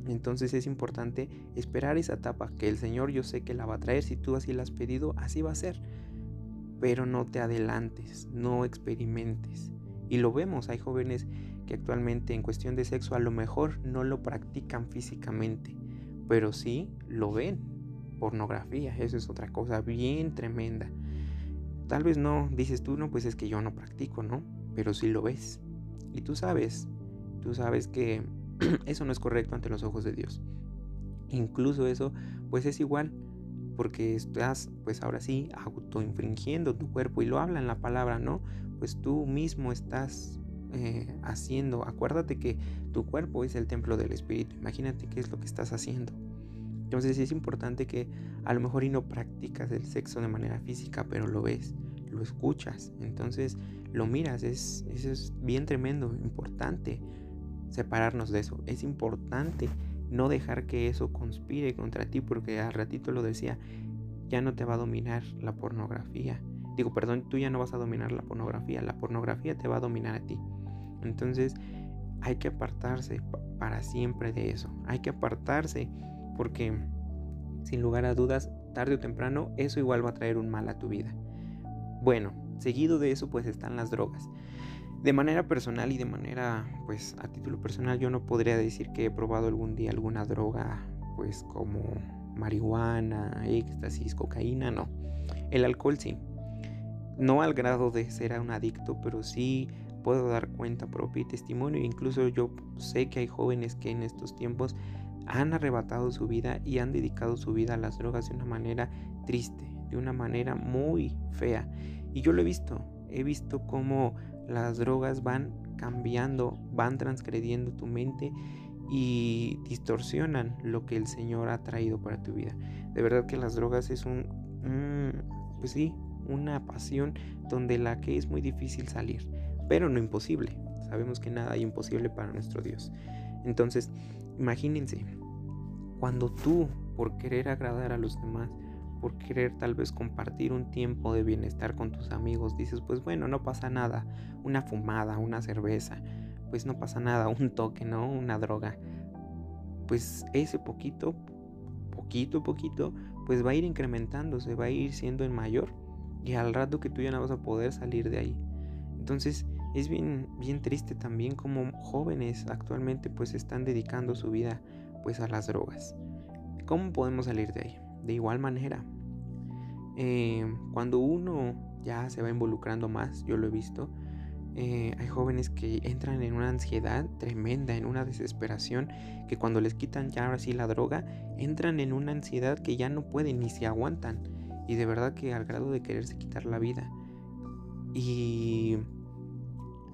Entonces es importante esperar esa etapa que el Señor yo sé que la va a traer. Si tú así la has pedido, así va a ser. Pero no te adelantes, no experimentes. Y lo vemos, hay jóvenes que actualmente en cuestión de sexo a lo mejor no lo practican físicamente, pero sí lo ven. Pornografía, eso es otra cosa bien tremenda. Tal vez no, dices tú, no, pues es que yo no practico, ¿no? Pero sí lo ves. Y tú sabes, tú sabes que (clears throat) eso no es correcto ante los ojos de Dios. Incluso eso, pues es igual, porque estás, pues ahora sí, autoinfringiendo tu cuerpo y lo habla en la palabra, ¿no? Pues tú mismo estás eh, haciendo, acuérdate que tu cuerpo es el templo del Espíritu, imagínate qué es lo que estás haciendo. Entonces es importante que a lo mejor no practicas el sexo de manera física, pero lo ves, lo escuchas, entonces lo miras, es, eso es bien tremendo, importante separarnos de eso. Es importante no dejar que eso conspire contra ti porque al ratito lo decía, ya no te va a dominar la pornografía. Digo, perdón, tú ya no vas a dominar la pornografía, la pornografía te va a dominar a ti. Entonces hay que apartarse para siempre de eso. Hay que apartarse porque sin lugar a dudas, tarde o temprano, eso igual va a traer un mal a tu vida. Bueno, seguido de eso pues están las drogas. De manera personal y de manera, pues a título personal, yo no podría decir que he probado algún día alguna droga, pues como marihuana, éxtasis, cocaína, no. El alcohol sí. No al grado de ser un adicto, pero sí puedo dar cuenta propia y testimonio. Incluso yo sé que hay jóvenes que en estos tiempos han arrebatado su vida y han dedicado su vida a las drogas de una manera triste, de una manera muy fea. Y yo lo he visto, he visto cómo las drogas van cambiando, van transgrediendo tu mente y distorsionan lo que el Señor ha traído para tu vida. De verdad que las drogas es un, pues sí, una pasión donde la que es muy difícil salir, pero no imposible. Sabemos que nada hay imposible para nuestro Dios. Entonces, imagínense, cuando tú, por querer agradar a los demás, por querer tal vez compartir un tiempo de bienestar con tus amigos, dices, pues bueno, no pasa nada, una fumada, una cerveza, pues no pasa nada, un toque, ¿no? Una droga. Pues ese poquito, poquito, poquito, pues va a ir incrementándose, va a ir siendo en mayor y al rato que tú ya no vas a poder salir de ahí. Entonces es bien, bien triste también como jóvenes actualmente pues están dedicando su vida pues a las drogas. ¿Cómo podemos salir de ahí? De igual manera, eh, cuando uno ya se va involucrando más, yo lo he visto, eh, hay jóvenes que entran en una ansiedad tremenda, en una desesperación, que cuando les quitan ya ahora sí la droga, entran en una ansiedad que ya no pueden ni se aguantan. Y de verdad que al grado de quererse quitar la vida. Y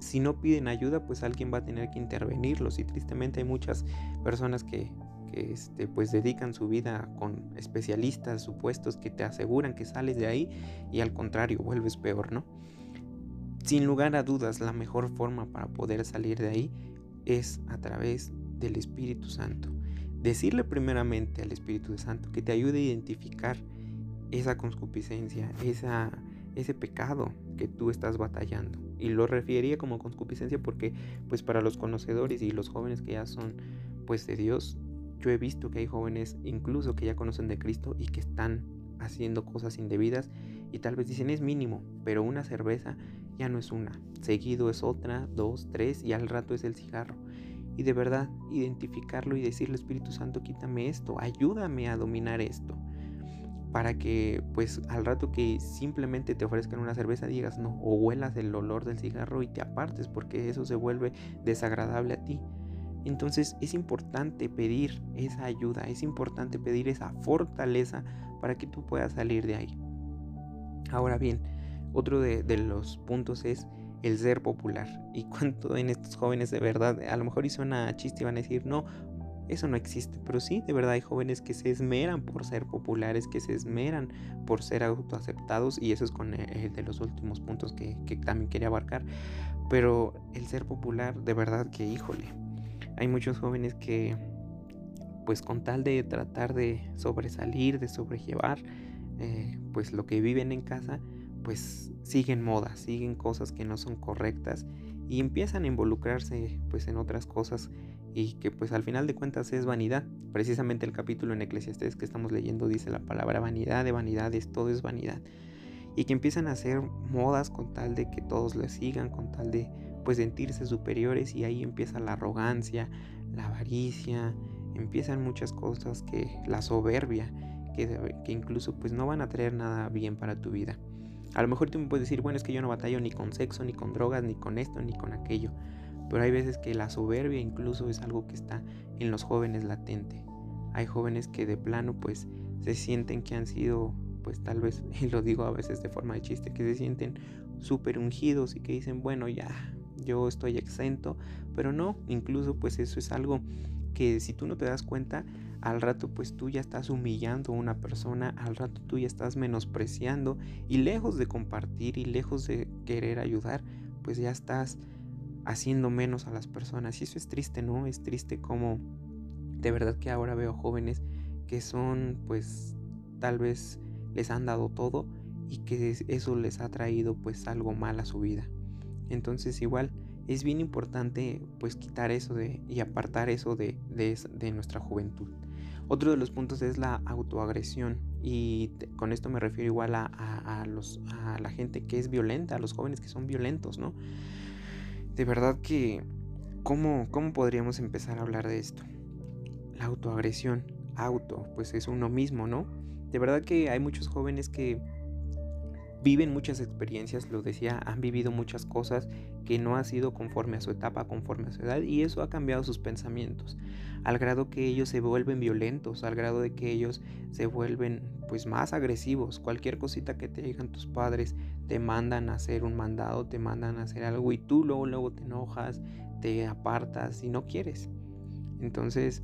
si no piden ayuda, pues alguien va a tener que intervenirlos. Y tristemente hay muchas personas que, que este, pues dedican su vida con especialistas supuestos que te aseguran que sales de ahí y al contrario vuelves peor, ¿no? Sin lugar a dudas, la mejor forma para poder salir de ahí es a través del Espíritu Santo. Decirle primeramente al Espíritu Santo que te ayude a identificar esa concupiscencia, esa, ese pecado que tú estás batallando. Y lo referiría como concupiscencia porque pues para los conocedores y los jóvenes que ya son pues de Dios, yo he visto que hay jóvenes incluso que ya conocen de Cristo y que están haciendo cosas indebidas y tal vez dicen es mínimo, pero una cerveza ya no es una, seguido es otra, dos, tres y al rato es el cigarro. Y de verdad identificarlo y decirle Espíritu Santo, quítame esto, ayúdame a dominar esto. Para que pues al rato que simplemente te ofrezcan una cerveza digas no, o huelas el olor del cigarro y te apartes porque eso se vuelve desagradable a ti. Entonces es importante pedir esa ayuda, es importante pedir esa fortaleza para que tú puedas salir de ahí. Ahora bien, otro de, los puntos es el ser popular. Y (laughs) cuánto en estos jóvenes de verdad, a lo mejor hizo una chiste y van a decir, no, eso no existe. Pero sí, de verdad hay jóvenes que se esmeran por ser populares, que se esmeran por ser autoaceptados. Y eso es con el de los últimos puntos que, que también quería abarcar. Pero el ser popular, de verdad que, híjole, hay muchos jóvenes que, pues con tal de tratar de sobresalir, de sobrellevar, eh, pues lo que viven en casa, pues siguen modas, siguen cosas que no son correctas y empiezan a involucrarse pues en otras cosas y que pues al final de cuentas es vanidad. Precisamente el capítulo en Eclesiastes que estamos leyendo dice la palabra vanidad de vanidades, todo es vanidad. Y que empiezan a hacer modas con tal de que todos les sigan, con tal de pues sentirse superiores y ahí empieza la arrogancia, la avaricia, empiezan muchas cosas que la soberbia, que, que incluso pues no van a traer nada bien para tu vida. A lo mejor tú me puedes decir, bueno, es que yo no batallo ni con sexo, ni con drogas, ni con esto, ni con aquello. Pero hay veces que la soberbia incluso es algo que está en los jóvenes latente. Hay jóvenes que de plano pues se sienten que han sido, pues tal vez, (laughs) y lo digo a veces de forma de chiste, que se sienten súper ungidos y que dicen, bueno, ya, yo estoy exento. Pero no, incluso pues eso es algo que si tú no te das cuenta, al rato pues tú ya estás humillando a una persona, al rato tú ya estás menospreciando y lejos de compartir y lejos de querer ayudar, pues ya estás haciendo menos a las personas y eso es triste, ¿no? Es triste como de verdad que ahora veo jóvenes que son pues tal vez les han dado todo y que eso les ha traído pues algo mal a su vida. Entonces igual es bien importante pues quitar eso de, y apartar eso de, de nuestra juventud. Otro de los puntos es la autoagresión y con esto me refiero igual a, los, a la gente que es violenta, a los jóvenes que son violentos, ¿no? De verdad que, ¿cómo, ¿cómo podríamos empezar a hablar de esto? La autoagresión, auto, pues es uno mismo, ¿no? De verdad que hay muchos jóvenes que viven muchas experiencias, lo decía, han vivido muchas cosas que no ha sido conforme a su etapa, conforme a su edad, y eso ha cambiado sus pensamientos, al grado que ellos se vuelven violentos, al grado de que ellos se vuelven pues más agresivos. Cualquier cosita que te digan tus padres, te mandan a hacer un mandado, te mandan a hacer algo y tú luego, luego te enojas, te apartas y no quieres. Entonces,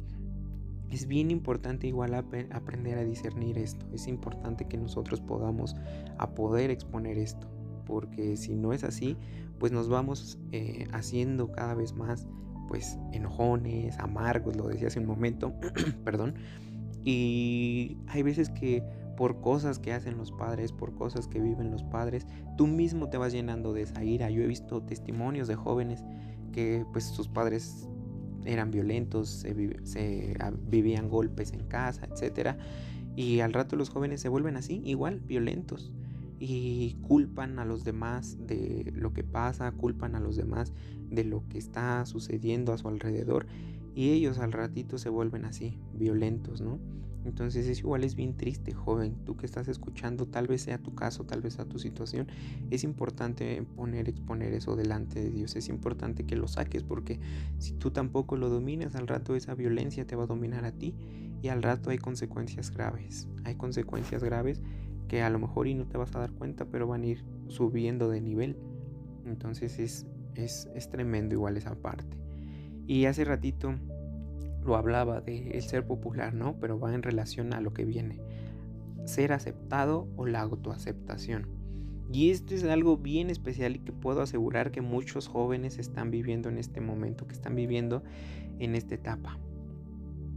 es bien importante igual aprender a discernir esto. Es importante que nosotros podamos a poder exponer esto. Porque si no es así, pues nos vamos eh, haciendo cada vez más pues enojones, amargos, lo decía hace un momento, (clears throat) perdón. Y hay veces que por cosas que hacen los padres, por cosas que viven los padres, tú mismo te vas llenando de esa ira. Yo he visto testimonios de jóvenes que pues sus padres eran violentos, se, ah, vivían golpes en casa, etc. Y al rato los jóvenes se vuelven así, igual, violentos. y culpan a los demás de lo que pasa, culpan a los demás de lo que está sucediendo a su alrededor y ellos al ratito se vuelven así, violentos, ¿no? Entonces es igual, es bien triste, joven. Tú que estás escuchando, tal vez sea tu caso, tal vez sea tu situación. Es importante poner, exponer eso delante de Dios. Es importante que lo saques porque si tú tampoco lo dominas, al rato esa violencia te va a dominar a ti y al rato hay consecuencias graves. Hay consecuencias graves que a lo mejor y no te vas a dar cuenta, pero van a ir subiendo de nivel. Entonces es, es, es tremendo igual esa parte. Y hace ratito lo hablaba de el ser popular, ¿no? Pero va en relación a lo que viene. Ser aceptado o la autoaceptación. Y esto es algo bien especial y que puedo asegurar que muchos jóvenes están viviendo en este momento, que están viviendo en esta etapa.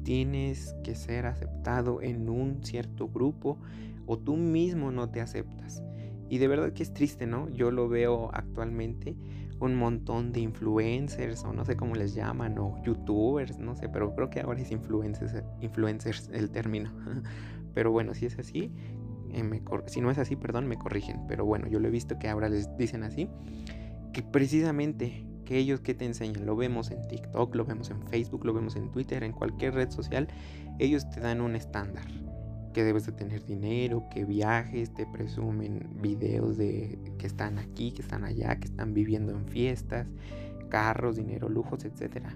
Tienes que ser aceptado en un cierto grupo o tú mismo no te aceptas. Y de verdad que es triste, ¿no? Yo lo veo actualmente un montón de influencers o no sé cómo les llaman o youtubers, no sé, pero creo que ahora es influencers, influencers el término. (laughs) pero bueno, si es así, eh, si no es así, perdón, me corrigen. Pero bueno, yo lo he visto que ahora les dicen así, que precisamente que ellos que te enseñan, lo vemos en TikTok, lo vemos en Facebook, lo vemos en Twitter, en cualquier red social, ellos te dan un estándar que debes de tener dinero, que viajes, te presumen videos de que están aquí, que están allá, que están viviendo en fiestas, carros, dinero, lujos, etc.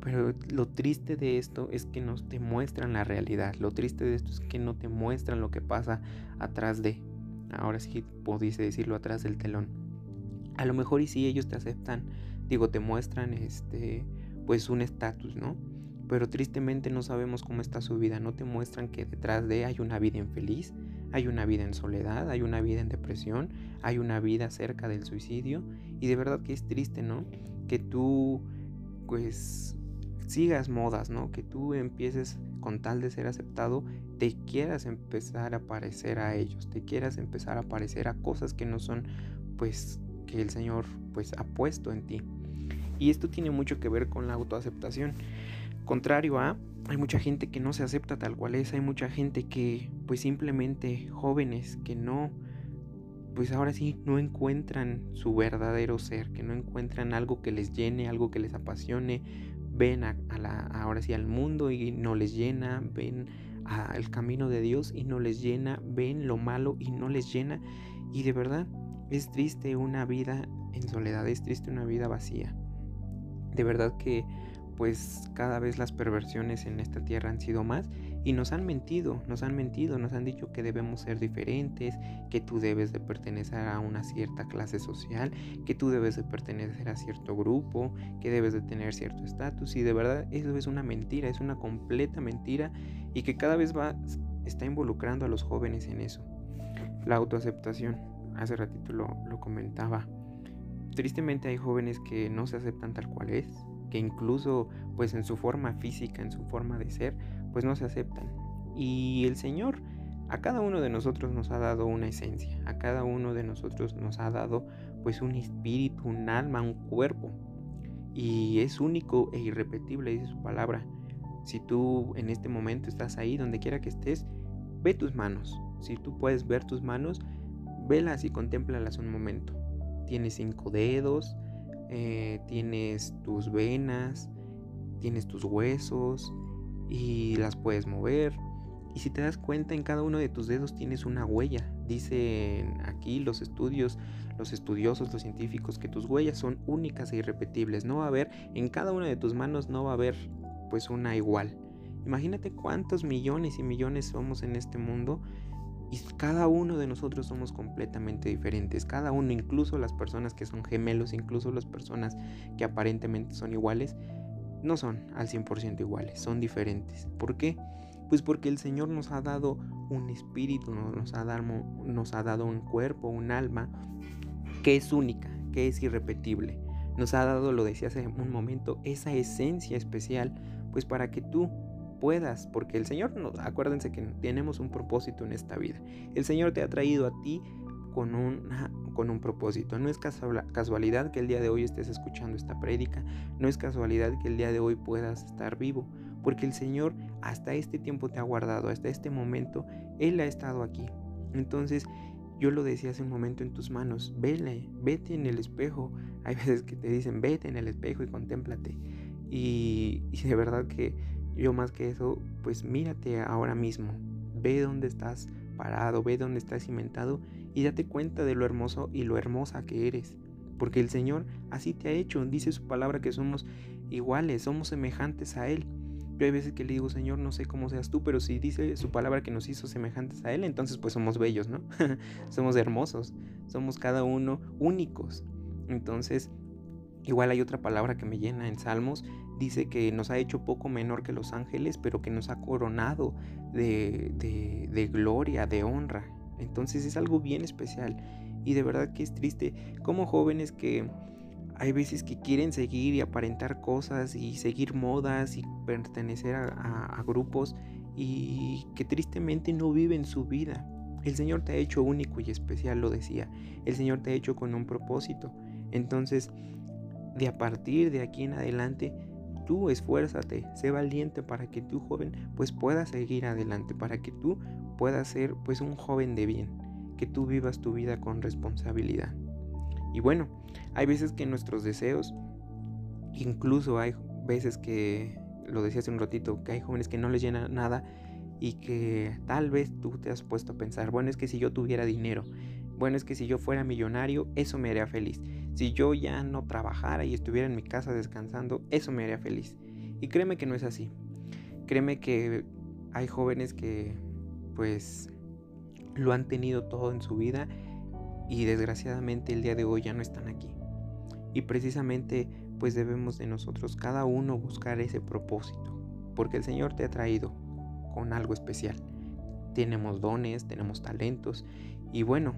Pero lo triste de esto es que no te muestran la realidad. Lo triste de esto es que no te muestran lo que pasa atrás de. Ahora sí pudiese decirlo atrás del telón. A lo mejor y si ellos te aceptan, digo, te muestran este pues un estatus, ¿no? Pero tristemente no sabemos cómo está su vida, no te muestran que detrás de hay una vida infeliz, hay una vida en soledad, hay una vida en depresión, hay una vida cerca del suicidio y de verdad que es triste, ¿no? Que tú pues sigas modas, ¿no? Que tú empieces con tal de ser aceptado, te quieras empezar a parecer a ellos, te quieras empezar a parecer a cosas que no son pues que el Señor pues ha puesto en ti. Y esto tiene mucho que ver con la autoaceptación. Contrario a, hay mucha gente que no se acepta tal cual es, hay mucha gente que pues simplemente jóvenes que no, pues ahora sí, no encuentran su verdadero ser, que no encuentran algo que les llene, algo que les apasione, ven a, la, ahora sí al mundo y no les llena, ven al camino de Dios y no les llena, ven lo malo y no les llena. Y de verdad es triste una vida en soledad, es triste una vida vacía. De verdad que pues cada vez las perversiones en esta tierra han sido más y nos han mentido, nos han mentido, nos han dicho que debemos ser diferentes, que tú debes de pertenecer a una cierta clase social, que tú debes de pertenecer a cierto grupo, que debes de tener cierto estatus y de verdad eso es una mentira, es una completa mentira y que cada vez va está involucrando a los jóvenes en eso. La autoaceptación, hace ratito lo, lo comentaba. Tristemente hay jóvenes que no se aceptan tal cual es, que incluso pues en su forma física, en su forma de ser, pues no se aceptan. Y el Señor a cada uno de nosotros nos ha dado una esencia, a cada uno de nosotros nos ha dado pues un espíritu, un alma, un cuerpo. Y es único e irrepetible, dice su palabra. Si tú en este momento estás ahí, donde quiera que estés, ve tus manos. Si tú puedes ver tus manos, velas y contémplalas un momento. Tienes cinco dedos, eh, tienes tus venas, tienes tus huesos y las puedes mover. Y si te das cuenta, en cada uno de tus dedos tienes una huella. Dicen aquí los estudios, los estudiosos, los científicos, que tus huellas son únicas e irrepetibles. No va a haber, en cada una de tus manos no va a haber pues una igual. Imagínate cuántos millones y millones somos en este mundo y cada uno de nosotros somos completamente diferentes. Cada uno, incluso las personas que son gemelos, incluso las personas que aparentemente son iguales, no son al 100% iguales, son diferentes. ¿Por qué? Pues porque el Señor nos ha dado un espíritu, nos ha dado, un cuerpo, un alma que es única, que es irrepetible. Nos ha dado, lo decía hace un momento, esa esencia especial, pues para que tú puedas, porque el Señor, acuérdense que tenemos un propósito en esta vida. El Señor te ha traído a ti con, con un propósito. No es casualidad que el día de hoy estés escuchando esta prédica, no es casualidad que el día de hoy puedas estar vivo, porque el Señor hasta este tiempo te ha guardado, hasta este momento Él ha estado aquí. Entonces, Yo lo decía hace un momento en tus manos, vele, vete en el espejo. Hay veces que te dicen, vete en el espejo y contémplate. Y de verdad que yo más que eso, pues mírate ahora mismo, ve dónde estás parado, ve dónde estás cimentado y date cuenta de lo hermoso y lo hermosa que eres. Porque el Señor así te ha hecho, dice su palabra que somos iguales, somos semejantes a Él. Yo hay veces que le digo, Señor, no sé cómo seas tú, pero si dice su palabra que nos hizo semejantes a Él, entonces pues somos bellos, ¿no? (laughs) somos hermosos, somos cada uno únicos. Entonces, igual hay otra palabra que me llena en Salmos, dice que nos ha hecho poco menor que los ángeles, pero que nos ha coronado de, de, gloria, de honra. Entonces es algo bien especial. Y de verdad que es triste como jóvenes que hay veces que quieren seguir y aparentar cosas y seguir modas y pertenecer a, grupos y que tristemente no viven su vida. El Señor te ha hecho único y especial, lo decía. El Señor te ha hecho con un propósito. Entonces, de a partir de aquí en adelante, tú esfuérzate, sé valiente para que tú joven pues puedas seguir adelante, para que tú puedas ser pues un joven de bien, que tú vivas tu vida con responsabilidad. Y bueno, hay veces que nuestros deseos, incluso hay veces que, lo decía hace un ratito, que hay jóvenes que no les llena nada y que tal vez tú te has puesto a pensar, bueno, es que si yo tuviera dinero, bueno, es que si yo fuera millonario, eso me haría feliz. Si yo ya no trabajara y estuviera en mi casa descansando, eso me haría feliz. Y créeme que no es así. Créeme que hay jóvenes que pues lo han tenido todo en su vida y desgraciadamente el día de hoy ya no están aquí. Y precisamente pues debemos de nosotros cada uno buscar ese propósito, porque el Señor te ha traído con algo especial. Tenemos dones, tenemos talentos y bueno,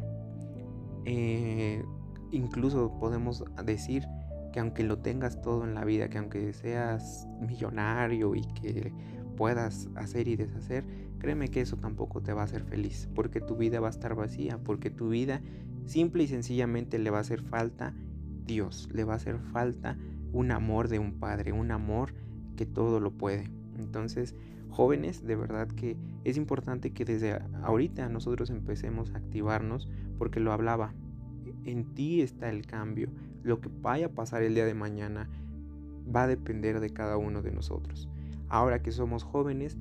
eh, incluso podemos decir que aunque lo tengas todo en la vida, que aunque seas millonario y que puedas hacer y deshacer, créeme que eso tampoco te va a hacer feliz, porque tu vida va a estar vacía, porque tu vida Simple y sencillamente le va a hacer falta Dios, le va a hacer falta un amor de un padre, un amor que todo lo puede. Entonces, jóvenes, de verdad que es importante que desde ahorita nosotros empecemos a activarnos porque lo hablaba. En ti está el cambio. Lo que vaya a pasar el día de mañana va a depender de cada uno de nosotros. Ahora que somos jóvenes,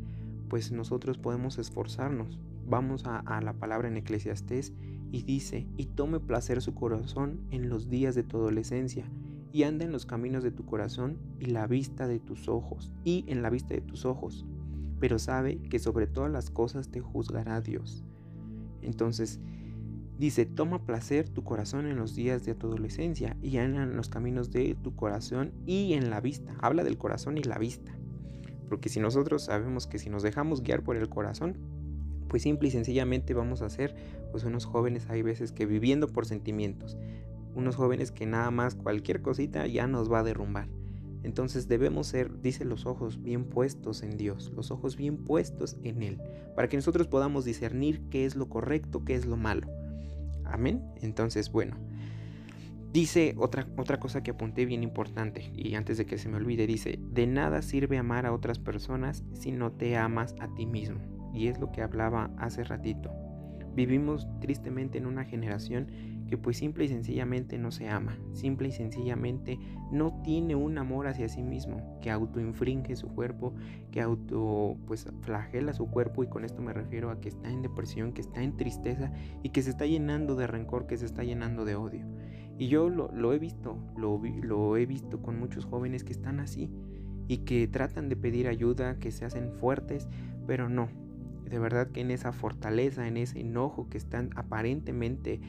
pues nosotros podemos esforzarnos. Vamos a, la palabra en Eclesiastés y dice, y tome placer su corazón en los días de tu adolescencia, y anda en los caminos de tu corazón y la vista de tus ojos, y en la vista de tus ojos, pero sabe que sobre todas las cosas te juzgará Dios. Entonces, dice, toma placer tu corazón en los días de tu adolescencia, y en los caminos de tu corazón y en la vista. Habla del corazón y la vista. Porque si nosotros sabemos que si nos dejamos guiar por el corazón, pues simple y sencillamente vamos a ser pues unos jóvenes hay veces que viviendo por sentimientos, unos jóvenes que nada más cualquier cosita ya nos va a derrumbar. Entonces debemos ser, dice los ojos bien puestos en Dios, los ojos bien puestos en Él, para que nosotros podamos discernir qué es lo correcto, qué es lo malo. Amén. Entonces, bueno, dice otra, otra cosa que apunté bien importante, y antes de que se me olvide, dice, de nada sirve amar a otras personas si no te amas a ti mismo. Y es lo que hablaba hace ratito. Vivimos tristemente en una generación que pues simple y sencillamente no se ama, simple y sencillamente no tiene un amor hacia sí mismo, que autoinfringe su cuerpo, que auto pues flagela su cuerpo y con esto me refiero a que está en depresión, que está en tristeza y que se está llenando de rencor, que se está llenando de odio. Y yo lo, he visto, lo, lo he visto con muchos jóvenes que están así y que tratan de pedir ayuda, que se hacen fuertes, pero no, de verdad que en esa fortaleza, en ese enojo que están aparentemente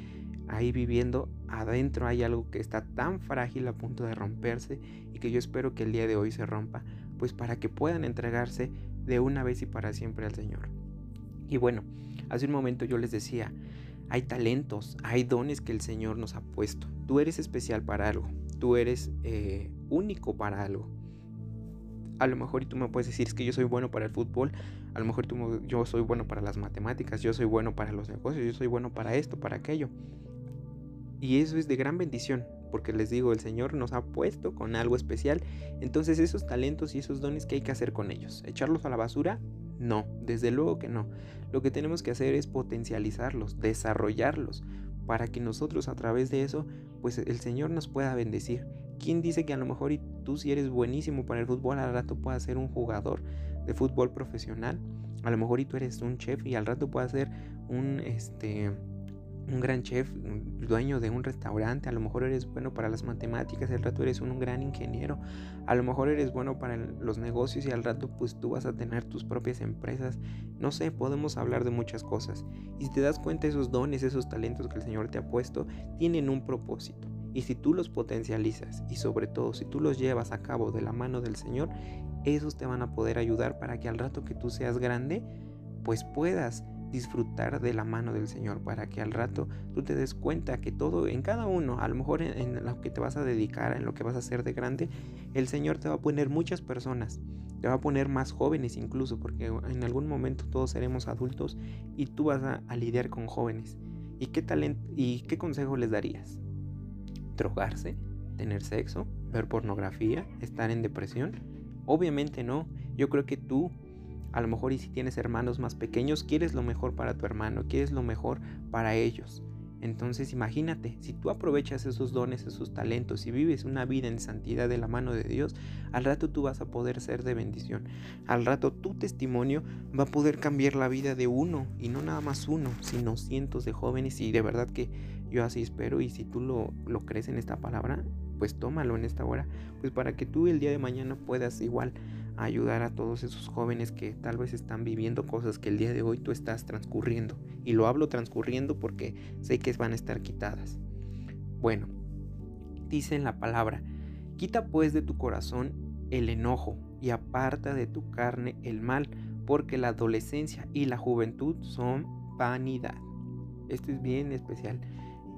ahí viviendo, adentro hay algo que está tan frágil a punto de romperse y que yo espero que el día de hoy se rompa, pues para que puedan entregarse de una vez y para siempre al Señor. Y bueno, hace un momento yo les decía, hay talentos, hay dones que el Señor nos ha puesto. Tú eres especial para algo, tú eres eh, único para algo a lo mejor tú me puedes decir es que yo soy bueno para el fútbol, a lo mejor tú, yo soy bueno para las matemáticas, yo soy bueno para los negocios, yo soy bueno para esto, para aquello. Y eso es de gran bendición, porque les digo, el Señor nos ha puesto con algo especial. Entonces esos talentos y esos dones, ¿qué hay que hacer con ellos? ¿Echarlos a la basura? No, desde luego que no. Lo que tenemos que hacer es potencializarlos, desarrollarlos, para que nosotros a través de eso, pues el Señor nos pueda bendecir. ¿Quién dice que a lo mejor y tú si eres buenísimo para el fútbol, al rato puedas ser un jugador de fútbol profesional? A lo mejor y tú eres un chef y al rato puedas ser un, este, un gran chef, dueño de un restaurante, a lo mejor eres bueno para las matemáticas, al rato eres un gran ingeniero, a lo mejor eres bueno para los negocios y al rato pues tú vas a tener tus propias empresas, no sé, podemos hablar de muchas cosas. Y si te das cuenta esos dones, esos talentos que el Señor te ha puesto, tienen un propósito. Y si tú los potencializas y sobre todo si tú los llevas a cabo de la mano del Señor, esos te van a poder ayudar para que al rato que tú seas grande, pues puedas disfrutar de la mano del Señor para que al rato tú te des cuenta que todo en cada uno, a lo mejor en, lo que te vas a dedicar, en lo que vas a hacer de grande, el Señor te va a poner muchas personas, te va a poner más jóvenes incluso, porque en algún momento todos seremos adultos y tú vas a, a lidiar con jóvenes. ¿Y qué talento y qué consejo les darías? ¿Drogarse? ¿Tener sexo? ¿Ver pornografía? ¿Estar en depresión? Obviamente no. Yo creo que tú a lo mejor y si tienes hermanos más pequeños, quieres lo mejor para tu hermano, quieres lo mejor para ellos. Entonces imagínate, si tú aprovechas esos dones, esos talentos y vives una vida en santidad de la mano de Dios, al rato tú vas a poder ser de bendición. Al rato tu testimonio va a poder cambiar la vida de uno, y no nada más uno, sino cientos de jóvenes. Y de verdad que yo así espero, y si tú lo, lo crees en esta palabra, pues tómalo en esta hora, pues para que tú el día de mañana puedas igual ayudar a todos esos jóvenes que tal vez están viviendo cosas que el día de hoy tú estás transcurriendo. Y lo hablo transcurriendo porque sé que van a estar quitadas. Bueno, dice en la palabra, quita pues de tu corazón el enojo y aparta de tu carne el mal, porque la adolescencia y la juventud son vanidad. Esto es bien especial.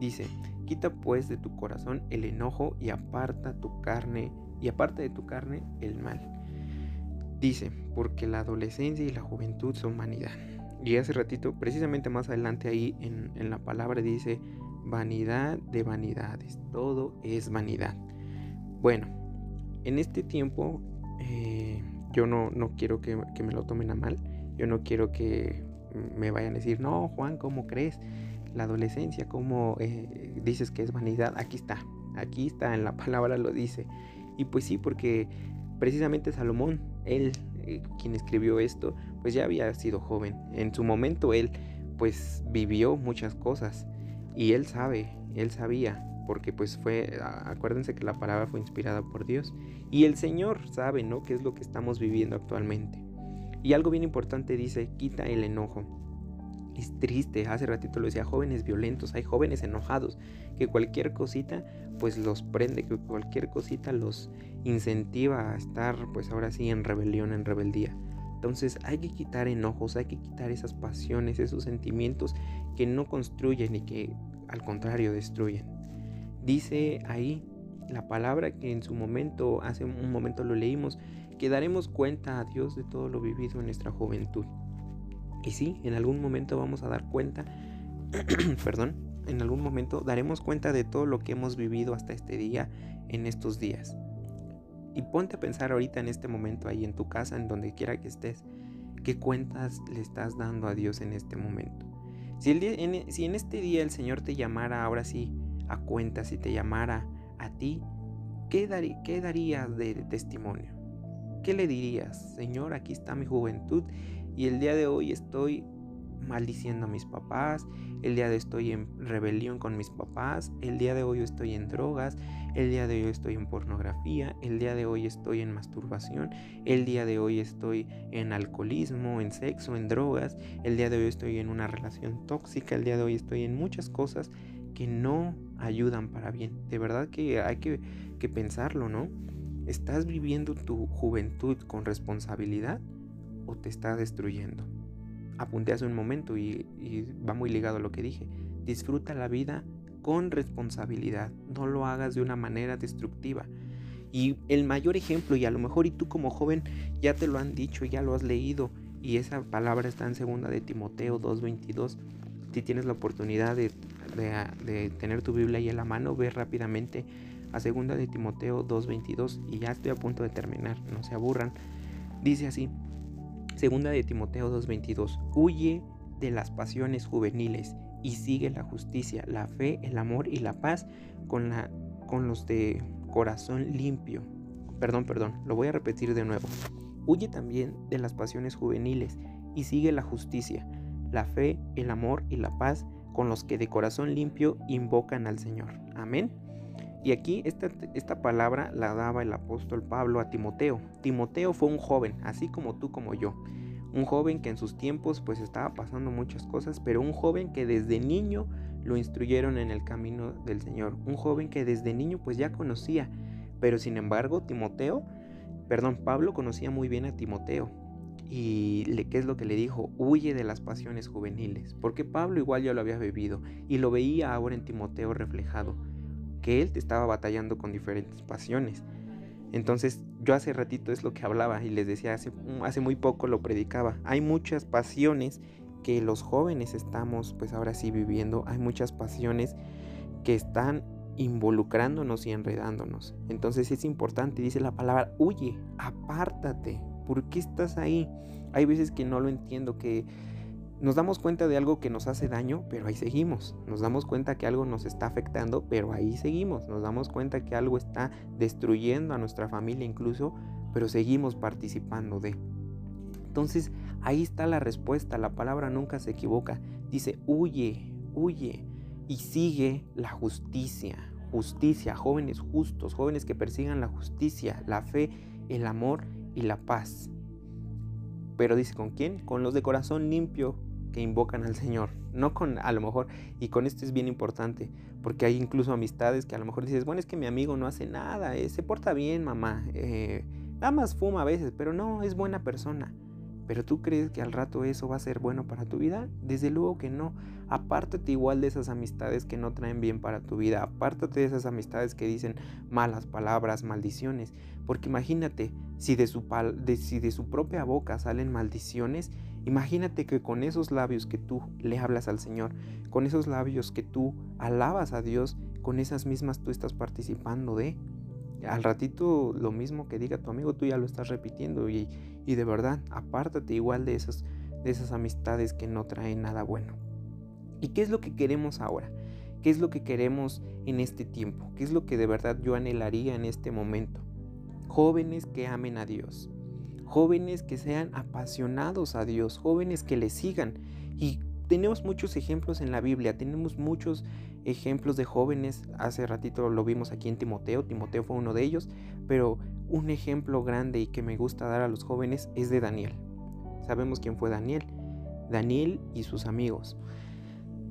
Dice, quita pues de tu corazón el enojo y aparta tu carne y aparta de tu carne el mal. Dice, porque la adolescencia y la juventud son vanidad. Y hace ratito, precisamente más adelante ahí en, la palabra dice, vanidad de vanidades, todo es vanidad. Bueno, en este tiempo eh, yo no, no quiero que, me lo tomen a mal, yo no quiero que me vayan a decir, no, Juan, ¿cómo crees? La adolescencia, ¿cómo eh, dices que es vanidad? Aquí está, aquí está, en la (laughs) palabra lo dice. Y pues sí, porque precisamente Salomón, él, eh, quien escribió esto, pues ya había sido joven. En su momento él, pues vivió muchas cosas y él sabe, él sabía, porque pues fue, acuérdense que la palabra fue inspirada por Dios y el Señor sabe, ¿no? ¿Qué es lo que estamos viviendo actualmente? Y algo bien importante dice, quita el enojo. Es triste, hace ratito lo decía, jóvenes violentos, hay jóvenes enojados, que cualquier cosita pues los prende, que cualquier cosita los incentiva a estar pues ahora sí en rebelión, en rebeldía. Entonces hay que quitar enojos, hay que quitar esas pasiones, esos sentimientos que no construyen y que al contrario destruyen. Dice ahí la palabra que en su momento, hace un momento lo leímos, que daremos cuenta a Dios de todo lo vivido en nuestra juventud. Y sí, en algún momento vamos a dar cuenta, (clears throat) perdón, en algún momento daremos cuenta de todo lo que hemos vivido hasta este día, en estos días. Y ponte a pensar ahorita en este momento ahí en tu casa, en donde quiera que estés, qué cuentas le estás dando a Dios en este momento. Si, el en, si en este día el Señor te llamara ahora sí a cuentas, si te llamara a ti, ¿qué, qué darías de testimonio? ¿Qué le dirías? Señor, aquí está mi juventud y el día de hoy estoy maldiciendo a mis papás, el día de hoy estoy en rebelión con mis papás, el día de hoy estoy en drogas, el día de hoy estoy en pornografía, el día de hoy estoy en masturbación, el día de hoy estoy en alcoholismo, en sexo, en drogas, el día de hoy estoy en una relación tóxica, el día de hoy estoy en muchas cosas que no ayudan para bien. De verdad que hay que, que pensarlo, ¿no? ¿Estás viviendo tu juventud con responsabilidad o te está destruyendo? apunté hace un momento y, va muy ligado a lo que dije. Disfruta la vida con responsabilidad, no lo hagas de una manera destructiva. Y el mayor ejemplo, y a lo mejor y tú como joven ya te lo han dicho, ya lo has leído, y esa palabra está en segunda de Timoteo 2.22. Si tienes la oportunidad de, de, tener tu Biblia ahí en la mano, ve rápidamente a segunda de Timoteo 2.22 y ya estoy a punto de terminar, no se aburran. Dice así, Segunda de Timoteo 2:22. Huye de las pasiones juveniles y sigue la justicia, la fe, el amor y la paz con, la, con los de corazón limpio. Perdón, perdón, lo voy a repetir de nuevo. Huye también de las pasiones juveniles y sigue la justicia, la fe, el amor y la paz con los que de corazón limpio invocan al Señor. Amén. Y aquí esta, esta, palabra la daba el apóstol Pablo a Timoteo. Timoteo fue un joven, así como tú como yo. Un joven que en sus tiempos pues estaba pasando muchas cosas, pero un joven que desde niño lo instruyeron en el camino del Señor. Un joven que desde niño pues ya conocía. Pero sin embargo Timoteo, perdón, Pablo conocía muy bien a Timoteo. Y qué es lo que le dijo, huye de las pasiones juveniles. Porque Pablo igual ya lo había bebido y lo veía ahora en Timoteo reflejado que él te estaba batallando con diferentes pasiones. Entonces yo hace ratito es lo que hablaba y les decía, hace, hace muy poco lo predicaba. Hay muchas pasiones que los jóvenes estamos pues ahora sí viviendo. Hay muchas pasiones que están involucrándonos y enredándonos. Entonces es importante, dice la palabra, huye, apártate. ¿Por qué estás ahí? Hay veces que no lo entiendo, que nos damos cuenta de algo que nos hace daño, pero ahí seguimos. Nos damos cuenta que algo nos está afectando, pero ahí seguimos. Nos damos cuenta que algo está destruyendo a nuestra familia incluso, pero seguimos participando de. Entonces, ahí está la respuesta. La palabra nunca se equivoca. Dice, huye, huye y sigue la justicia. Justicia, jóvenes justos, jóvenes que persigan la justicia, la fe, el amor y la paz. Pero dice, ¿con quién? Con los de corazón limpio que invocan al Señor. No con, a lo mejor, y con esto es bien importante, porque hay incluso amistades que a lo mejor dices, bueno, es que mi amigo no hace nada, eh, se porta bien, mamá, eh, nada más fuma a veces, pero no, es buena persona. Pero tú crees que al rato eso va a ser bueno para tu vida? Desde luego que no. Apártate igual de esas amistades que no traen bien para tu vida. Apártate de esas amistades que dicen malas palabras, maldiciones. Porque imagínate, si de su, si de su propia boca salen maldiciones, imagínate que con esos labios que tú le hablas al Señor, con esos labios que tú alabas a Dios, con esas mismas tú estás participando de al ratito lo mismo que diga tu amigo, tú ya lo estás repitiendo y, de verdad, apártate igual de esas, de esas amistades que no traen nada bueno. ¿Y qué es lo que queremos ahora? ¿Qué es lo que queremos en este tiempo? ¿Qué es lo que de verdad yo anhelaría en este momento? Jóvenes que amen a Dios, jóvenes que sean apasionados a Dios, jóvenes que le sigan y tenemos muchos ejemplos en la Biblia, tenemos muchos ejemplos de jóvenes, hace ratito lo vimos aquí en Timoteo, Timoteo fue uno de ellos, pero un ejemplo grande y que me gusta dar a los jóvenes es de Daniel. Sabemos quién fue Daniel, Daniel y sus amigos.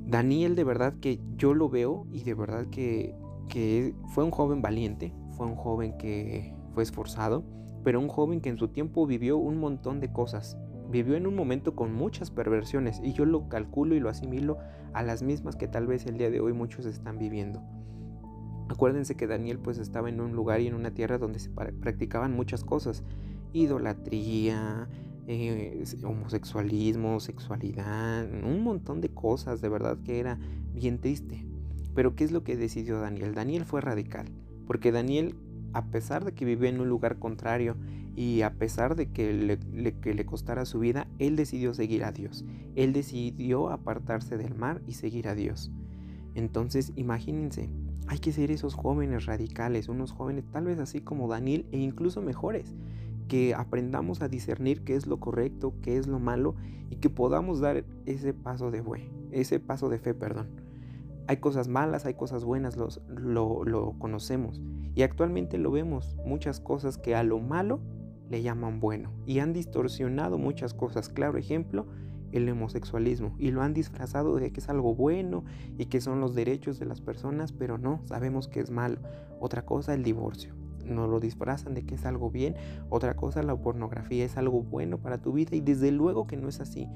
Daniel de verdad que yo lo veo y de verdad que, que fue un joven valiente, fue un joven que fue esforzado, pero un joven que en su tiempo vivió un montón de cosas, vivió en un momento con muchas perversiones y yo lo calculo y lo asimilo a las mismas que tal vez el día de hoy muchos están viviendo. Acuérdense que Daniel pues estaba en un lugar y en una tierra donde se practicaban muchas cosas, idolatría, eh, homosexualismo, sexualidad, un montón de cosas, de verdad que era bien triste. Pero ¿qué es lo que decidió Daniel? Daniel fue radical, porque Daniel, a pesar de que vivía en un lugar contrario y a pesar de que le, costara su vida, él decidió seguir a Dios. Él decidió apartarse del mar y seguir a Dios. Entonces, imagínense, hay que ser esos jóvenes radicales, unos jóvenes tal vez así como Daniel e incluso mejores, que aprendamos a discernir qué es lo correcto, qué es lo malo y que podamos dar ese paso de fe, ese paso de fe, perdón. Hay cosas malas, hay cosas buenas, los, lo, lo conocemos y actualmente lo vemos, muchas cosas que a lo malo le llaman bueno y han distorsionado muchas cosas. Claro ejemplo, el homosexualismo y lo han disfrazado de que es algo bueno y que son los derechos de las personas, pero no, sabemos que es malo. Otra cosa, el divorcio. Nos lo disfrazan de que es algo bien. Otra cosa, la pornografía es algo bueno para tu vida y desde luego que no es así.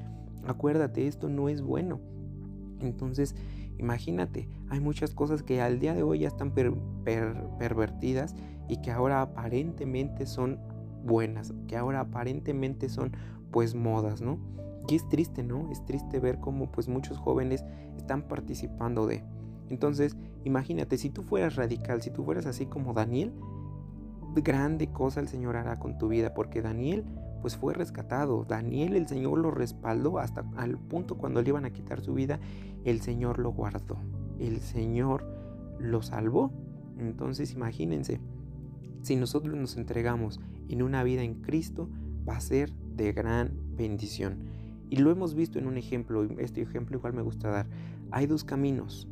Acuérdate, esto no es bueno. Entonces, imagínate, hay muchas cosas que al día de hoy ya están pervertidas y que ahora aparentemente son buenas, que ahora aparentemente son pues modas, ¿no? Y es triste, ¿no? Es triste ver cómo pues muchos jóvenes están participando de. Entonces, imagínate, si tú fueras radical, si tú fueras así como Daniel, grande cosa el Señor hará con tu vida, porque Daniel pues fue rescatado. Daniel el Señor lo respaldó hasta al punto cuando le iban a quitar su vida, el Señor lo guardó. El Señor lo salvó. Entonces imagínense, si nosotros nos entregamos en una vida en Cristo, va a ser de gran bendición. Y lo hemos visto en un ejemplo, este ejemplo igual me gusta dar. Hay dos caminos,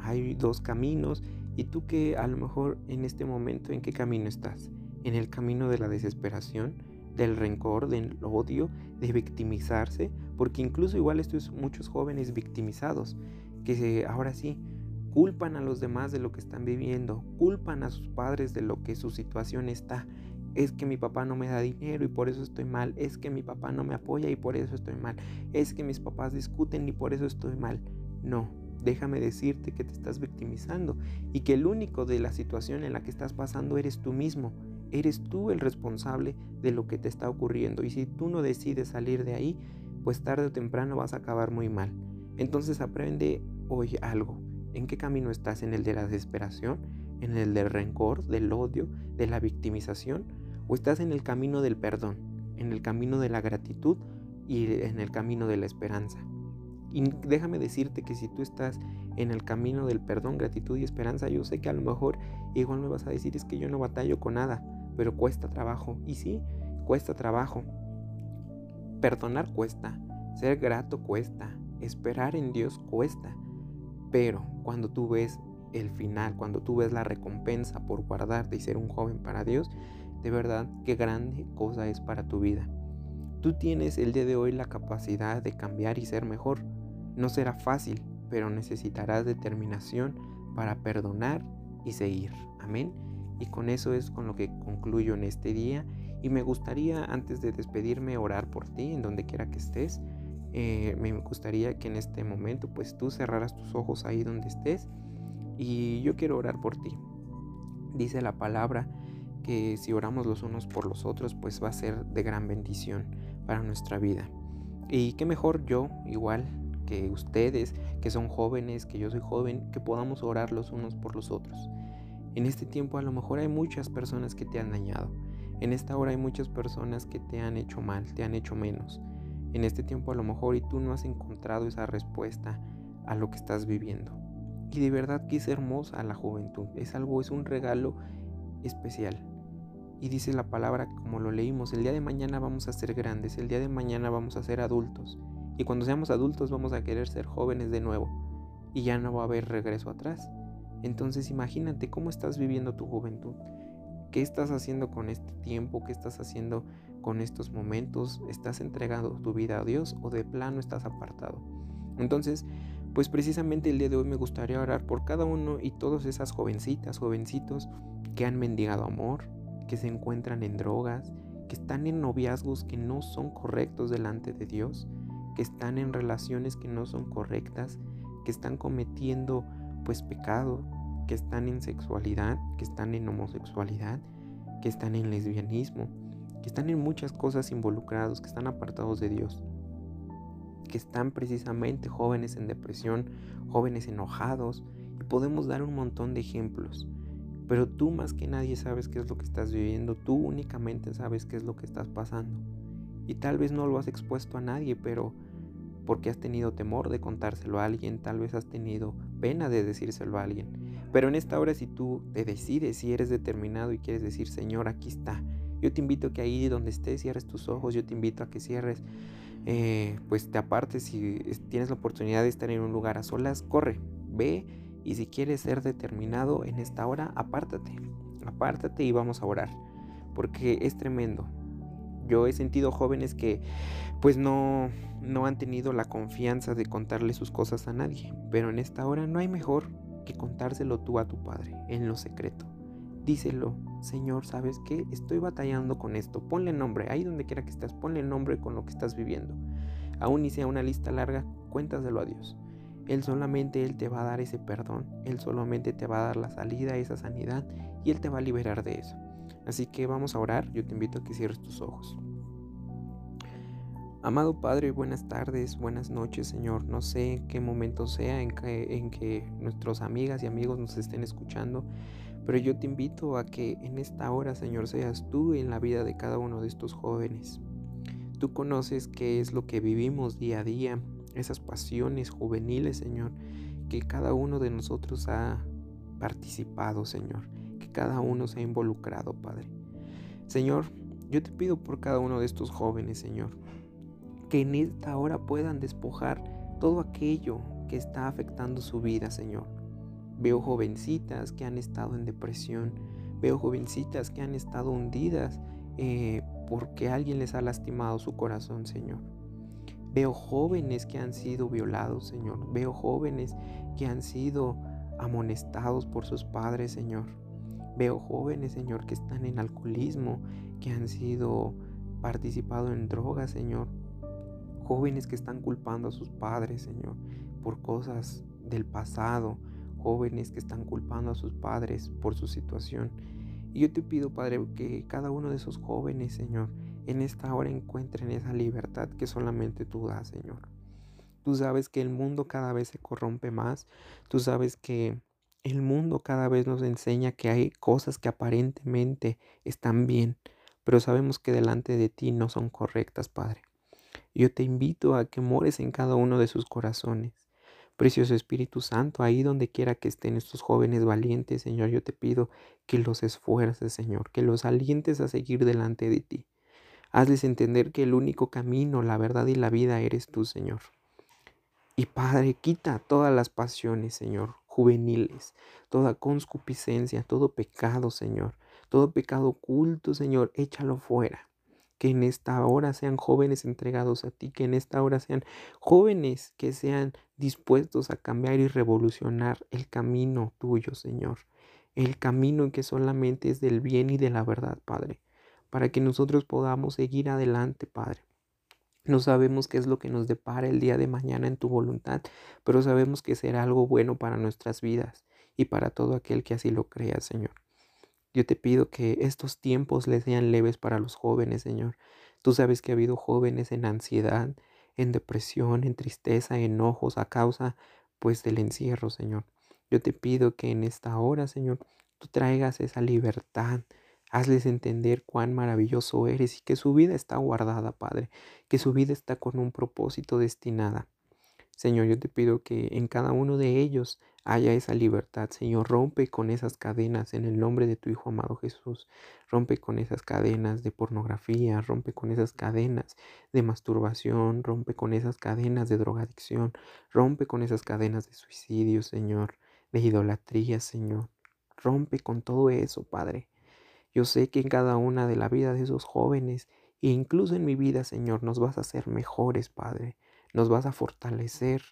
hay dos caminos y tú que a lo mejor en este momento, ¿en qué camino estás? ¿En el camino de la desesperación? Del rencor, del odio, de victimizarse, porque incluso igual estos muchos jóvenes victimizados que ahora sí culpan a los demás de lo que están viviendo, culpan a sus padres de lo que su situación está. Es que mi papá no me da dinero y por eso estoy mal. Es que mi papá no me apoya y por eso estoy mal. Es que mis papás discuten y por eso estoy mal. No, déjame decirte que te estás victimizando y que el único de la situación en la que estás pasando eres tú mismo. Eres tú el responsable de lo que te está ocurriendo y si tú no decides salir de ahí, pues tarde o temprano vas a acabar muy mal. Entonces aprende hoy algo. ¿En qué camino estás? ¿En el de la desesperación? ¿En el del rencor, del odio, de la victimización? ¿O estás en el camino del perdón? ¿En el camino de la gratitud y en el camino de la esperanza? Y déjame decirte que si tú estás en el camino del perdón, gratitud y esperanza, yo sé que a lo mejor igual me vas a decir es que yo no batallo con nada pero cuesta trabajo. Y sí, cuesta trabajo. Perdonar cuesta, ser grato cuesta, esperar en Dios cuesta. Pero cuando tú ves el final, cuando tú ves la recompensa por guardarte y ser un joven para Dios, de verdad qué grande cosa es para tu vida. Tú tienes el día de hoy la capacidad de cambiar y ser mejor. No será fácil, pero necesitarás determinación para perdonar y seguir. Amén. Y con eso es con lo que concluyo en este día. Y me gustaría, antes de despedirme, orar por ti, en donde quiera que estés. Eh, me gustaría que en este momento, pues tú cerraras tus ojos ahí donde estés. Y yo quiero orar por ti. Dice la palabra que si oramos los unos por los otros, pues va a ser de gran bendición para nuestra vida. Y qué mejor yo, igual que ustedes, que son jóvenes, que yo soy joven, que podamos orar los unos por los otros. En este tiempo a lo mejor hay muchas personas que te han dañado. En esta hora hay muchas personas que te han hecho mal, te han hecho menos. En este tiempo a lo mejor y tú no has encontrado esa respuesta a lo que estás viviendo. Y de verdad que es hermosa la juventud. Es algo, es un regalo especial. Y dice la palabra como lo leímos, el día de mañana vamos a ser grandes, el día de mañana vamos a ser adultos. Y cuando seamos adultos vamos a querer ser jóvenes de nuevo. Y ya no va a haber regreso atrás. Entonces imagínate cómo estás viviendo tu juventud. ¿Qué estás haciendo con este tiempo? ¿Qué estás haciendo con estos momentos? ¿Estás entregando tu vida a Dios o de plano estás apartado? Entonces, pues precisamente el día de hoy me gustaría orar por cada uno y todas esas jovencitas, jovencitos que han mendigado amor, que se encuentran en drogas, que están en noviazgos que no son correctos delante de Dios, que están en relaciones que no son correctas, que están cometiendo pues pecado, que están en sexualidad, que están en homosexualidad, que están en lesbianismo, que están en muchas cosas involucrados, que están apartados de Dios, que están precisamente jóvenes en depresión, jóvenes enojados, y podemos dar un montón de ejemplos. Pero tú más que nadie sabes qué es lo que estás viviendo, tú únicamente sabes qué es lo que estás pasando. Y tal vez no lo has expuesto a nadie, pero porque has tenido temor de contárselo a alguien, tal vez has tenido pena de decírselo a alguien. Pero en esta hora si tú te decides, si eres determinado y quieres decir, Señor, aquí está, yo te invito a que ahí donde estés cierres tus ojos, yo te invito a que cierres, eh, pues te apartes, si tienes la oportunidad de estar en un lugar a solas, corre, ve y si quieres ser determinado en esta hora, apártate, apártate y vamos a orar, porque es tremendo. Yo he sentido jóvenes que pues no, no han tenido la confianza de contarle sus cosas a nadie. Pero en esta hora no hay mejor que contárselo tú a tu padre, en lo secreto. Díselo, Señor, ¿sabes qué? Estoy batallando con esto. Ponle nombre, ahí donde quiera que estés, ponle nombre con lo que estás viviendo. Aún y sea una lista larga, cuéntaselo a Dios. Él solamente Él te va a dar ese perdón, Él solamente te va a dar la salida, esa sanidad, y Él te va a liberar de eso. Así que vamos a orar, yo te invito a que cierres tus ojos. Amado Padre, buenas tardes, buenas noches, Señor. No sé en qué momento sea en que, en que nuestros amigas y amigos nos estén escuchando, pero yo te invito a que en esta hora, Señor, seas tú en la vida de cada uno de estos jóvenes. Tú conoces qué es lo que vivimos día a día, esas pasiones juveniles, Señor, que cada uno de nosotros ha participado, Señor, cada uno se ha involucrado, Padre. Señor, yo te pido por cada uno de estos jóvenes, Señor, que en esta hora puedan despojar todo aquello que está afectando su vida, Señor. Veo jovencitas que han estado en depresión, veo jovencitas que han estado hundidas eh, porque alguien les ha lastimado su corazón, Señor. Veo jóvenes que han sido violados, Señor. Veo jóvenes que han sido amonestados por sus padres, Señor. Veo jóvenes, Señor, que están en alcoholismo, que han sido participado en drogas, Señor. Jóvenes que están culpando a sus padres, Señor, por cosas del pasado. Jóvenes que están culpando a sus padres por su situación. Y yo te pido, Padre, que cada uno de esos jóvenes, Señor, en esta hora encuentren esa libertad que solamente tú das, Señor. Tú sabes que el mundo cada vez se corrompe más. Tú sabes que el mundo cada vez nos enseña que hay cosas que aparentemente están bien, pero sabemos que delante de ti no son correctas, Padre. Yo te invito a que mores en cada uno de sus corazones. Precioso Espíritu Santo, ahí donde quiera que estén estos jóvenes valientes, Señor, yo te pido que los esfuerces, Señor, que los alientes a seguir delante de ti. Hazles entender que el único camino, la verdad y la vida eres tú, Señor. Y Padre, quita todas las pasiones, Señor, juveniles, toda conscupiscencia, todo pecado, Señor, todo pecado oculto, Señor, échalo fuera que en esta hora sean jóvenes entregados a ti, que en esta hora sean jóvenes que sean dispuestos a cambiar y revolucionar el camino tuyo, Señor. El camino que solamente es del bien y de la verdad, Padre, para que nosotros podamos seguir adelante, Padre. No sabemos qué es lo que nos depara el día de mañana en tu voluntad, pero sabemos que será algo bueno para nuestras vidas y para todo aquel que así lo crea, Señor. Yo te pido que estos tiempos les sean leves para los jóvenes, Señor. Tú sabes que ha habido jóvenes en ansiedad, en depresión, en tristeza, enojos a causa pues del encierro, Señor. Yo te pido que en esta hora, Señor, tú traigas esa libertad. Hazles entender cuán maravilloso eres y que su vida está guardada, Padre, que su vida está con un propósito destinada. Señor, yo te pido que en cada uno de ellos haya esa libertad. Señor, rompe con esas cadenas en el nombre de tu Hijo amado Jesús. Rompe con esas cadenas de pornografía, rompe con esas cadenas de masturbación, rompe con esas cadenas de drogadicción, rompe con esas cadenas de suicidio, Señor, de idolatría, Señor. Rompe con todo eso, Padre. Yo sé que en cada una de la vida de esos jóvenes, e incluso en mi vida, Señor, nos vas a hacer mejores, Padre nos vas a fortalecer.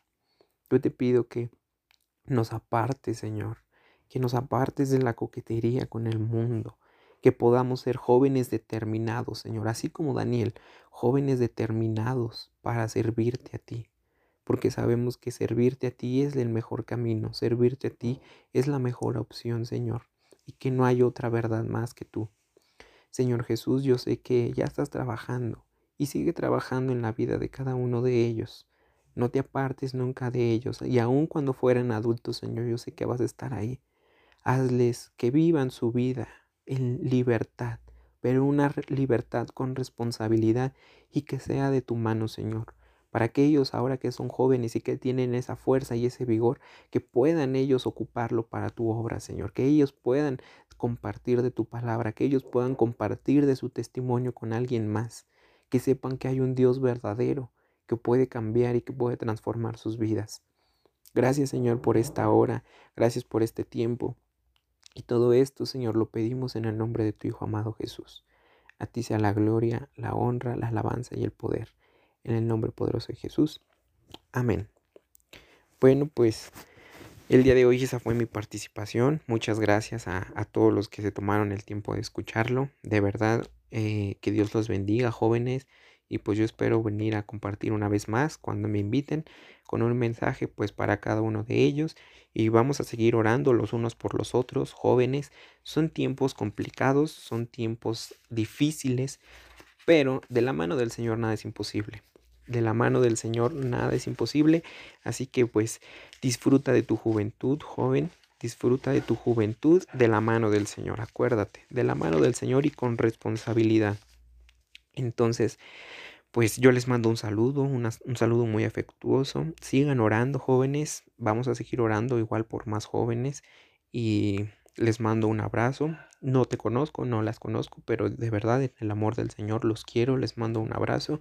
Yo te pido que nos apartes, Señor, que nos apartes de la coquetería con el mundo, que podamos ser jóvenes determinados, Señor, así como Daniel, jóvenes determinados para servirte a ti, porque sabemos que servirte a ti es el mejor camino, servirte a ti es la mejor opción, Señor, y que no hay otra verdad más que tú. Señor Jesús, yo sé que ya estás trabajando, y sigue trabajando en la vida de cada uno de ellos. No te apartes nunca de ellos y aun cuando fueran adultos, Señor, yo sé que vas a estar ahí. Hazles que vivan su vida en libertad, pero una libertad con responsabilidad y que sea de tu mano, Señor. Para que ellos, ahora que son jóvenes y que tienen esa fuerza y ese vigor, que puedan ellos ocuparlo para tu obra, Señor. Que ellos puedan compartir de tu palabra, que ellos puedan compartir de su testimonio con alguien más que sepan que hay un Dios verdadero que puede cambiar y que puede transformar sus vidas. Gracias Señor por esta hora, gracias por este tiempo. Y todo esto, Señor, lo pedimos en el nombre de tu Hijo amado Jesús. A ti sea la gloria, la honra, la alabanza y el poder. En el nombre poderoso de Jesús. Amén. Bueno, pues el día de hoy esa fue mi participación. Muchas gracias a, a todos los que se tomaron el tiempo de escucharlo. De verdad, eh, que Dios los bendiga, jóvenes. Y pues yo espero venir a compartir una vez más cuando me inviten con un mensaje pues para cada uno de ellos. Y vamos a seguir orando los unos por los otros, jóvenes. Son tiempos complicados, son tiempos difíciles, pero de la mano del Señor nada es imposible. De la mano del Señor nada es imposible. Así que pues disfruta de tu juventud, joven. Disfruta de tu juventud de la mano del Señor, acuérdate, de la mano del Señor y con responsabilidad. Entonces, pues yo les mando un saludo, un saludo muy afectuoso. Sigan orando, jóvenes. Vamos a seguir orando igual por más jóvenes. Y les mando un abrazo. No te conozco, no las conozco, pero de verdad, en el amor del Señor, los quiero. Les mando un abrazo.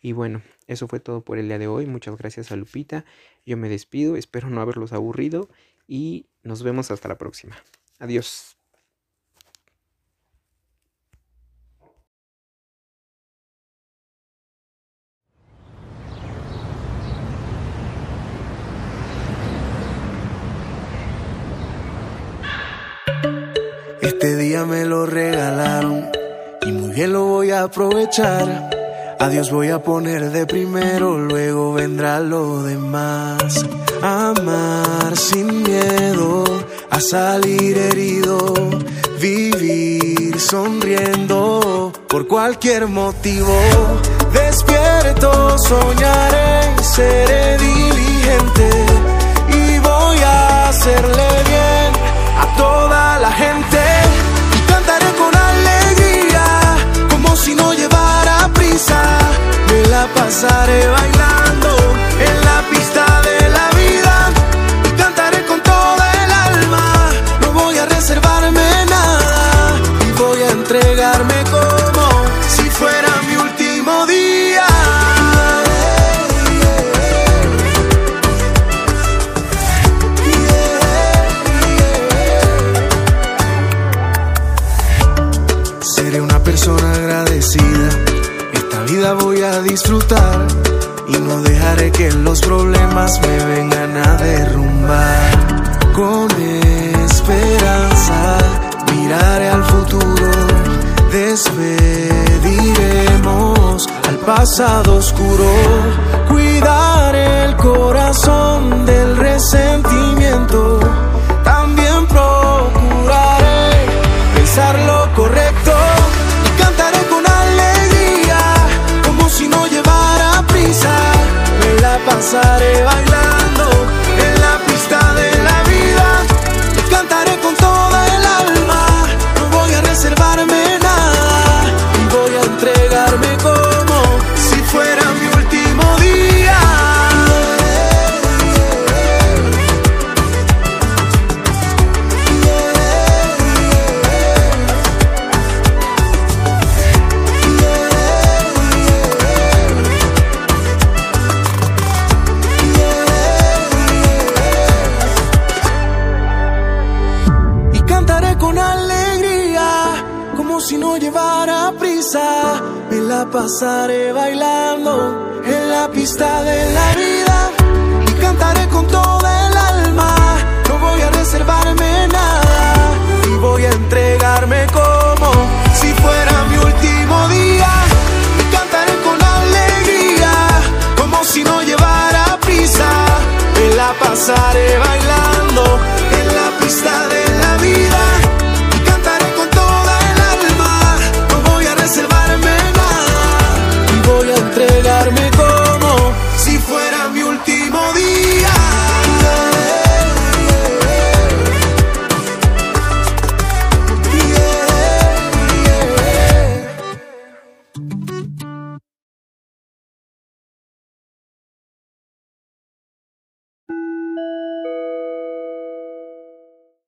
Y bueno, eso fue todo por el día de hoy. Muchas gracias a Lupita. Yo me despido. Espero no haberlos aburrido. Y nos vemos hasta la próxima. Adiós. Este día me lo regalaron y muy bien lo voy a aprovechar. A Dios voy a poner de primero, luego vendrá lo demás. Amar sin miedo a salir herido, vivir sonriendo por cualquier motivo. Despierto, soñaré, seré diligente y voy a hacerle bien a toda la gente. Me la pasaré bailando Y no dejaré que los problemas me vengan a derrumbar. Con esperanza miraré al futuro. Despediremos al pasado oscuro. Cuidaré el corazón del resentimiento. También procuraré pensar pasaré bailando pasaré bailando en la pista de la vida y cantaré con todo el alma. No voy a reservarme nada y voy a entregarme como si fuera mi último día. Y cantaré con alegría como si no llevara prisa. Me la pasaré bailando.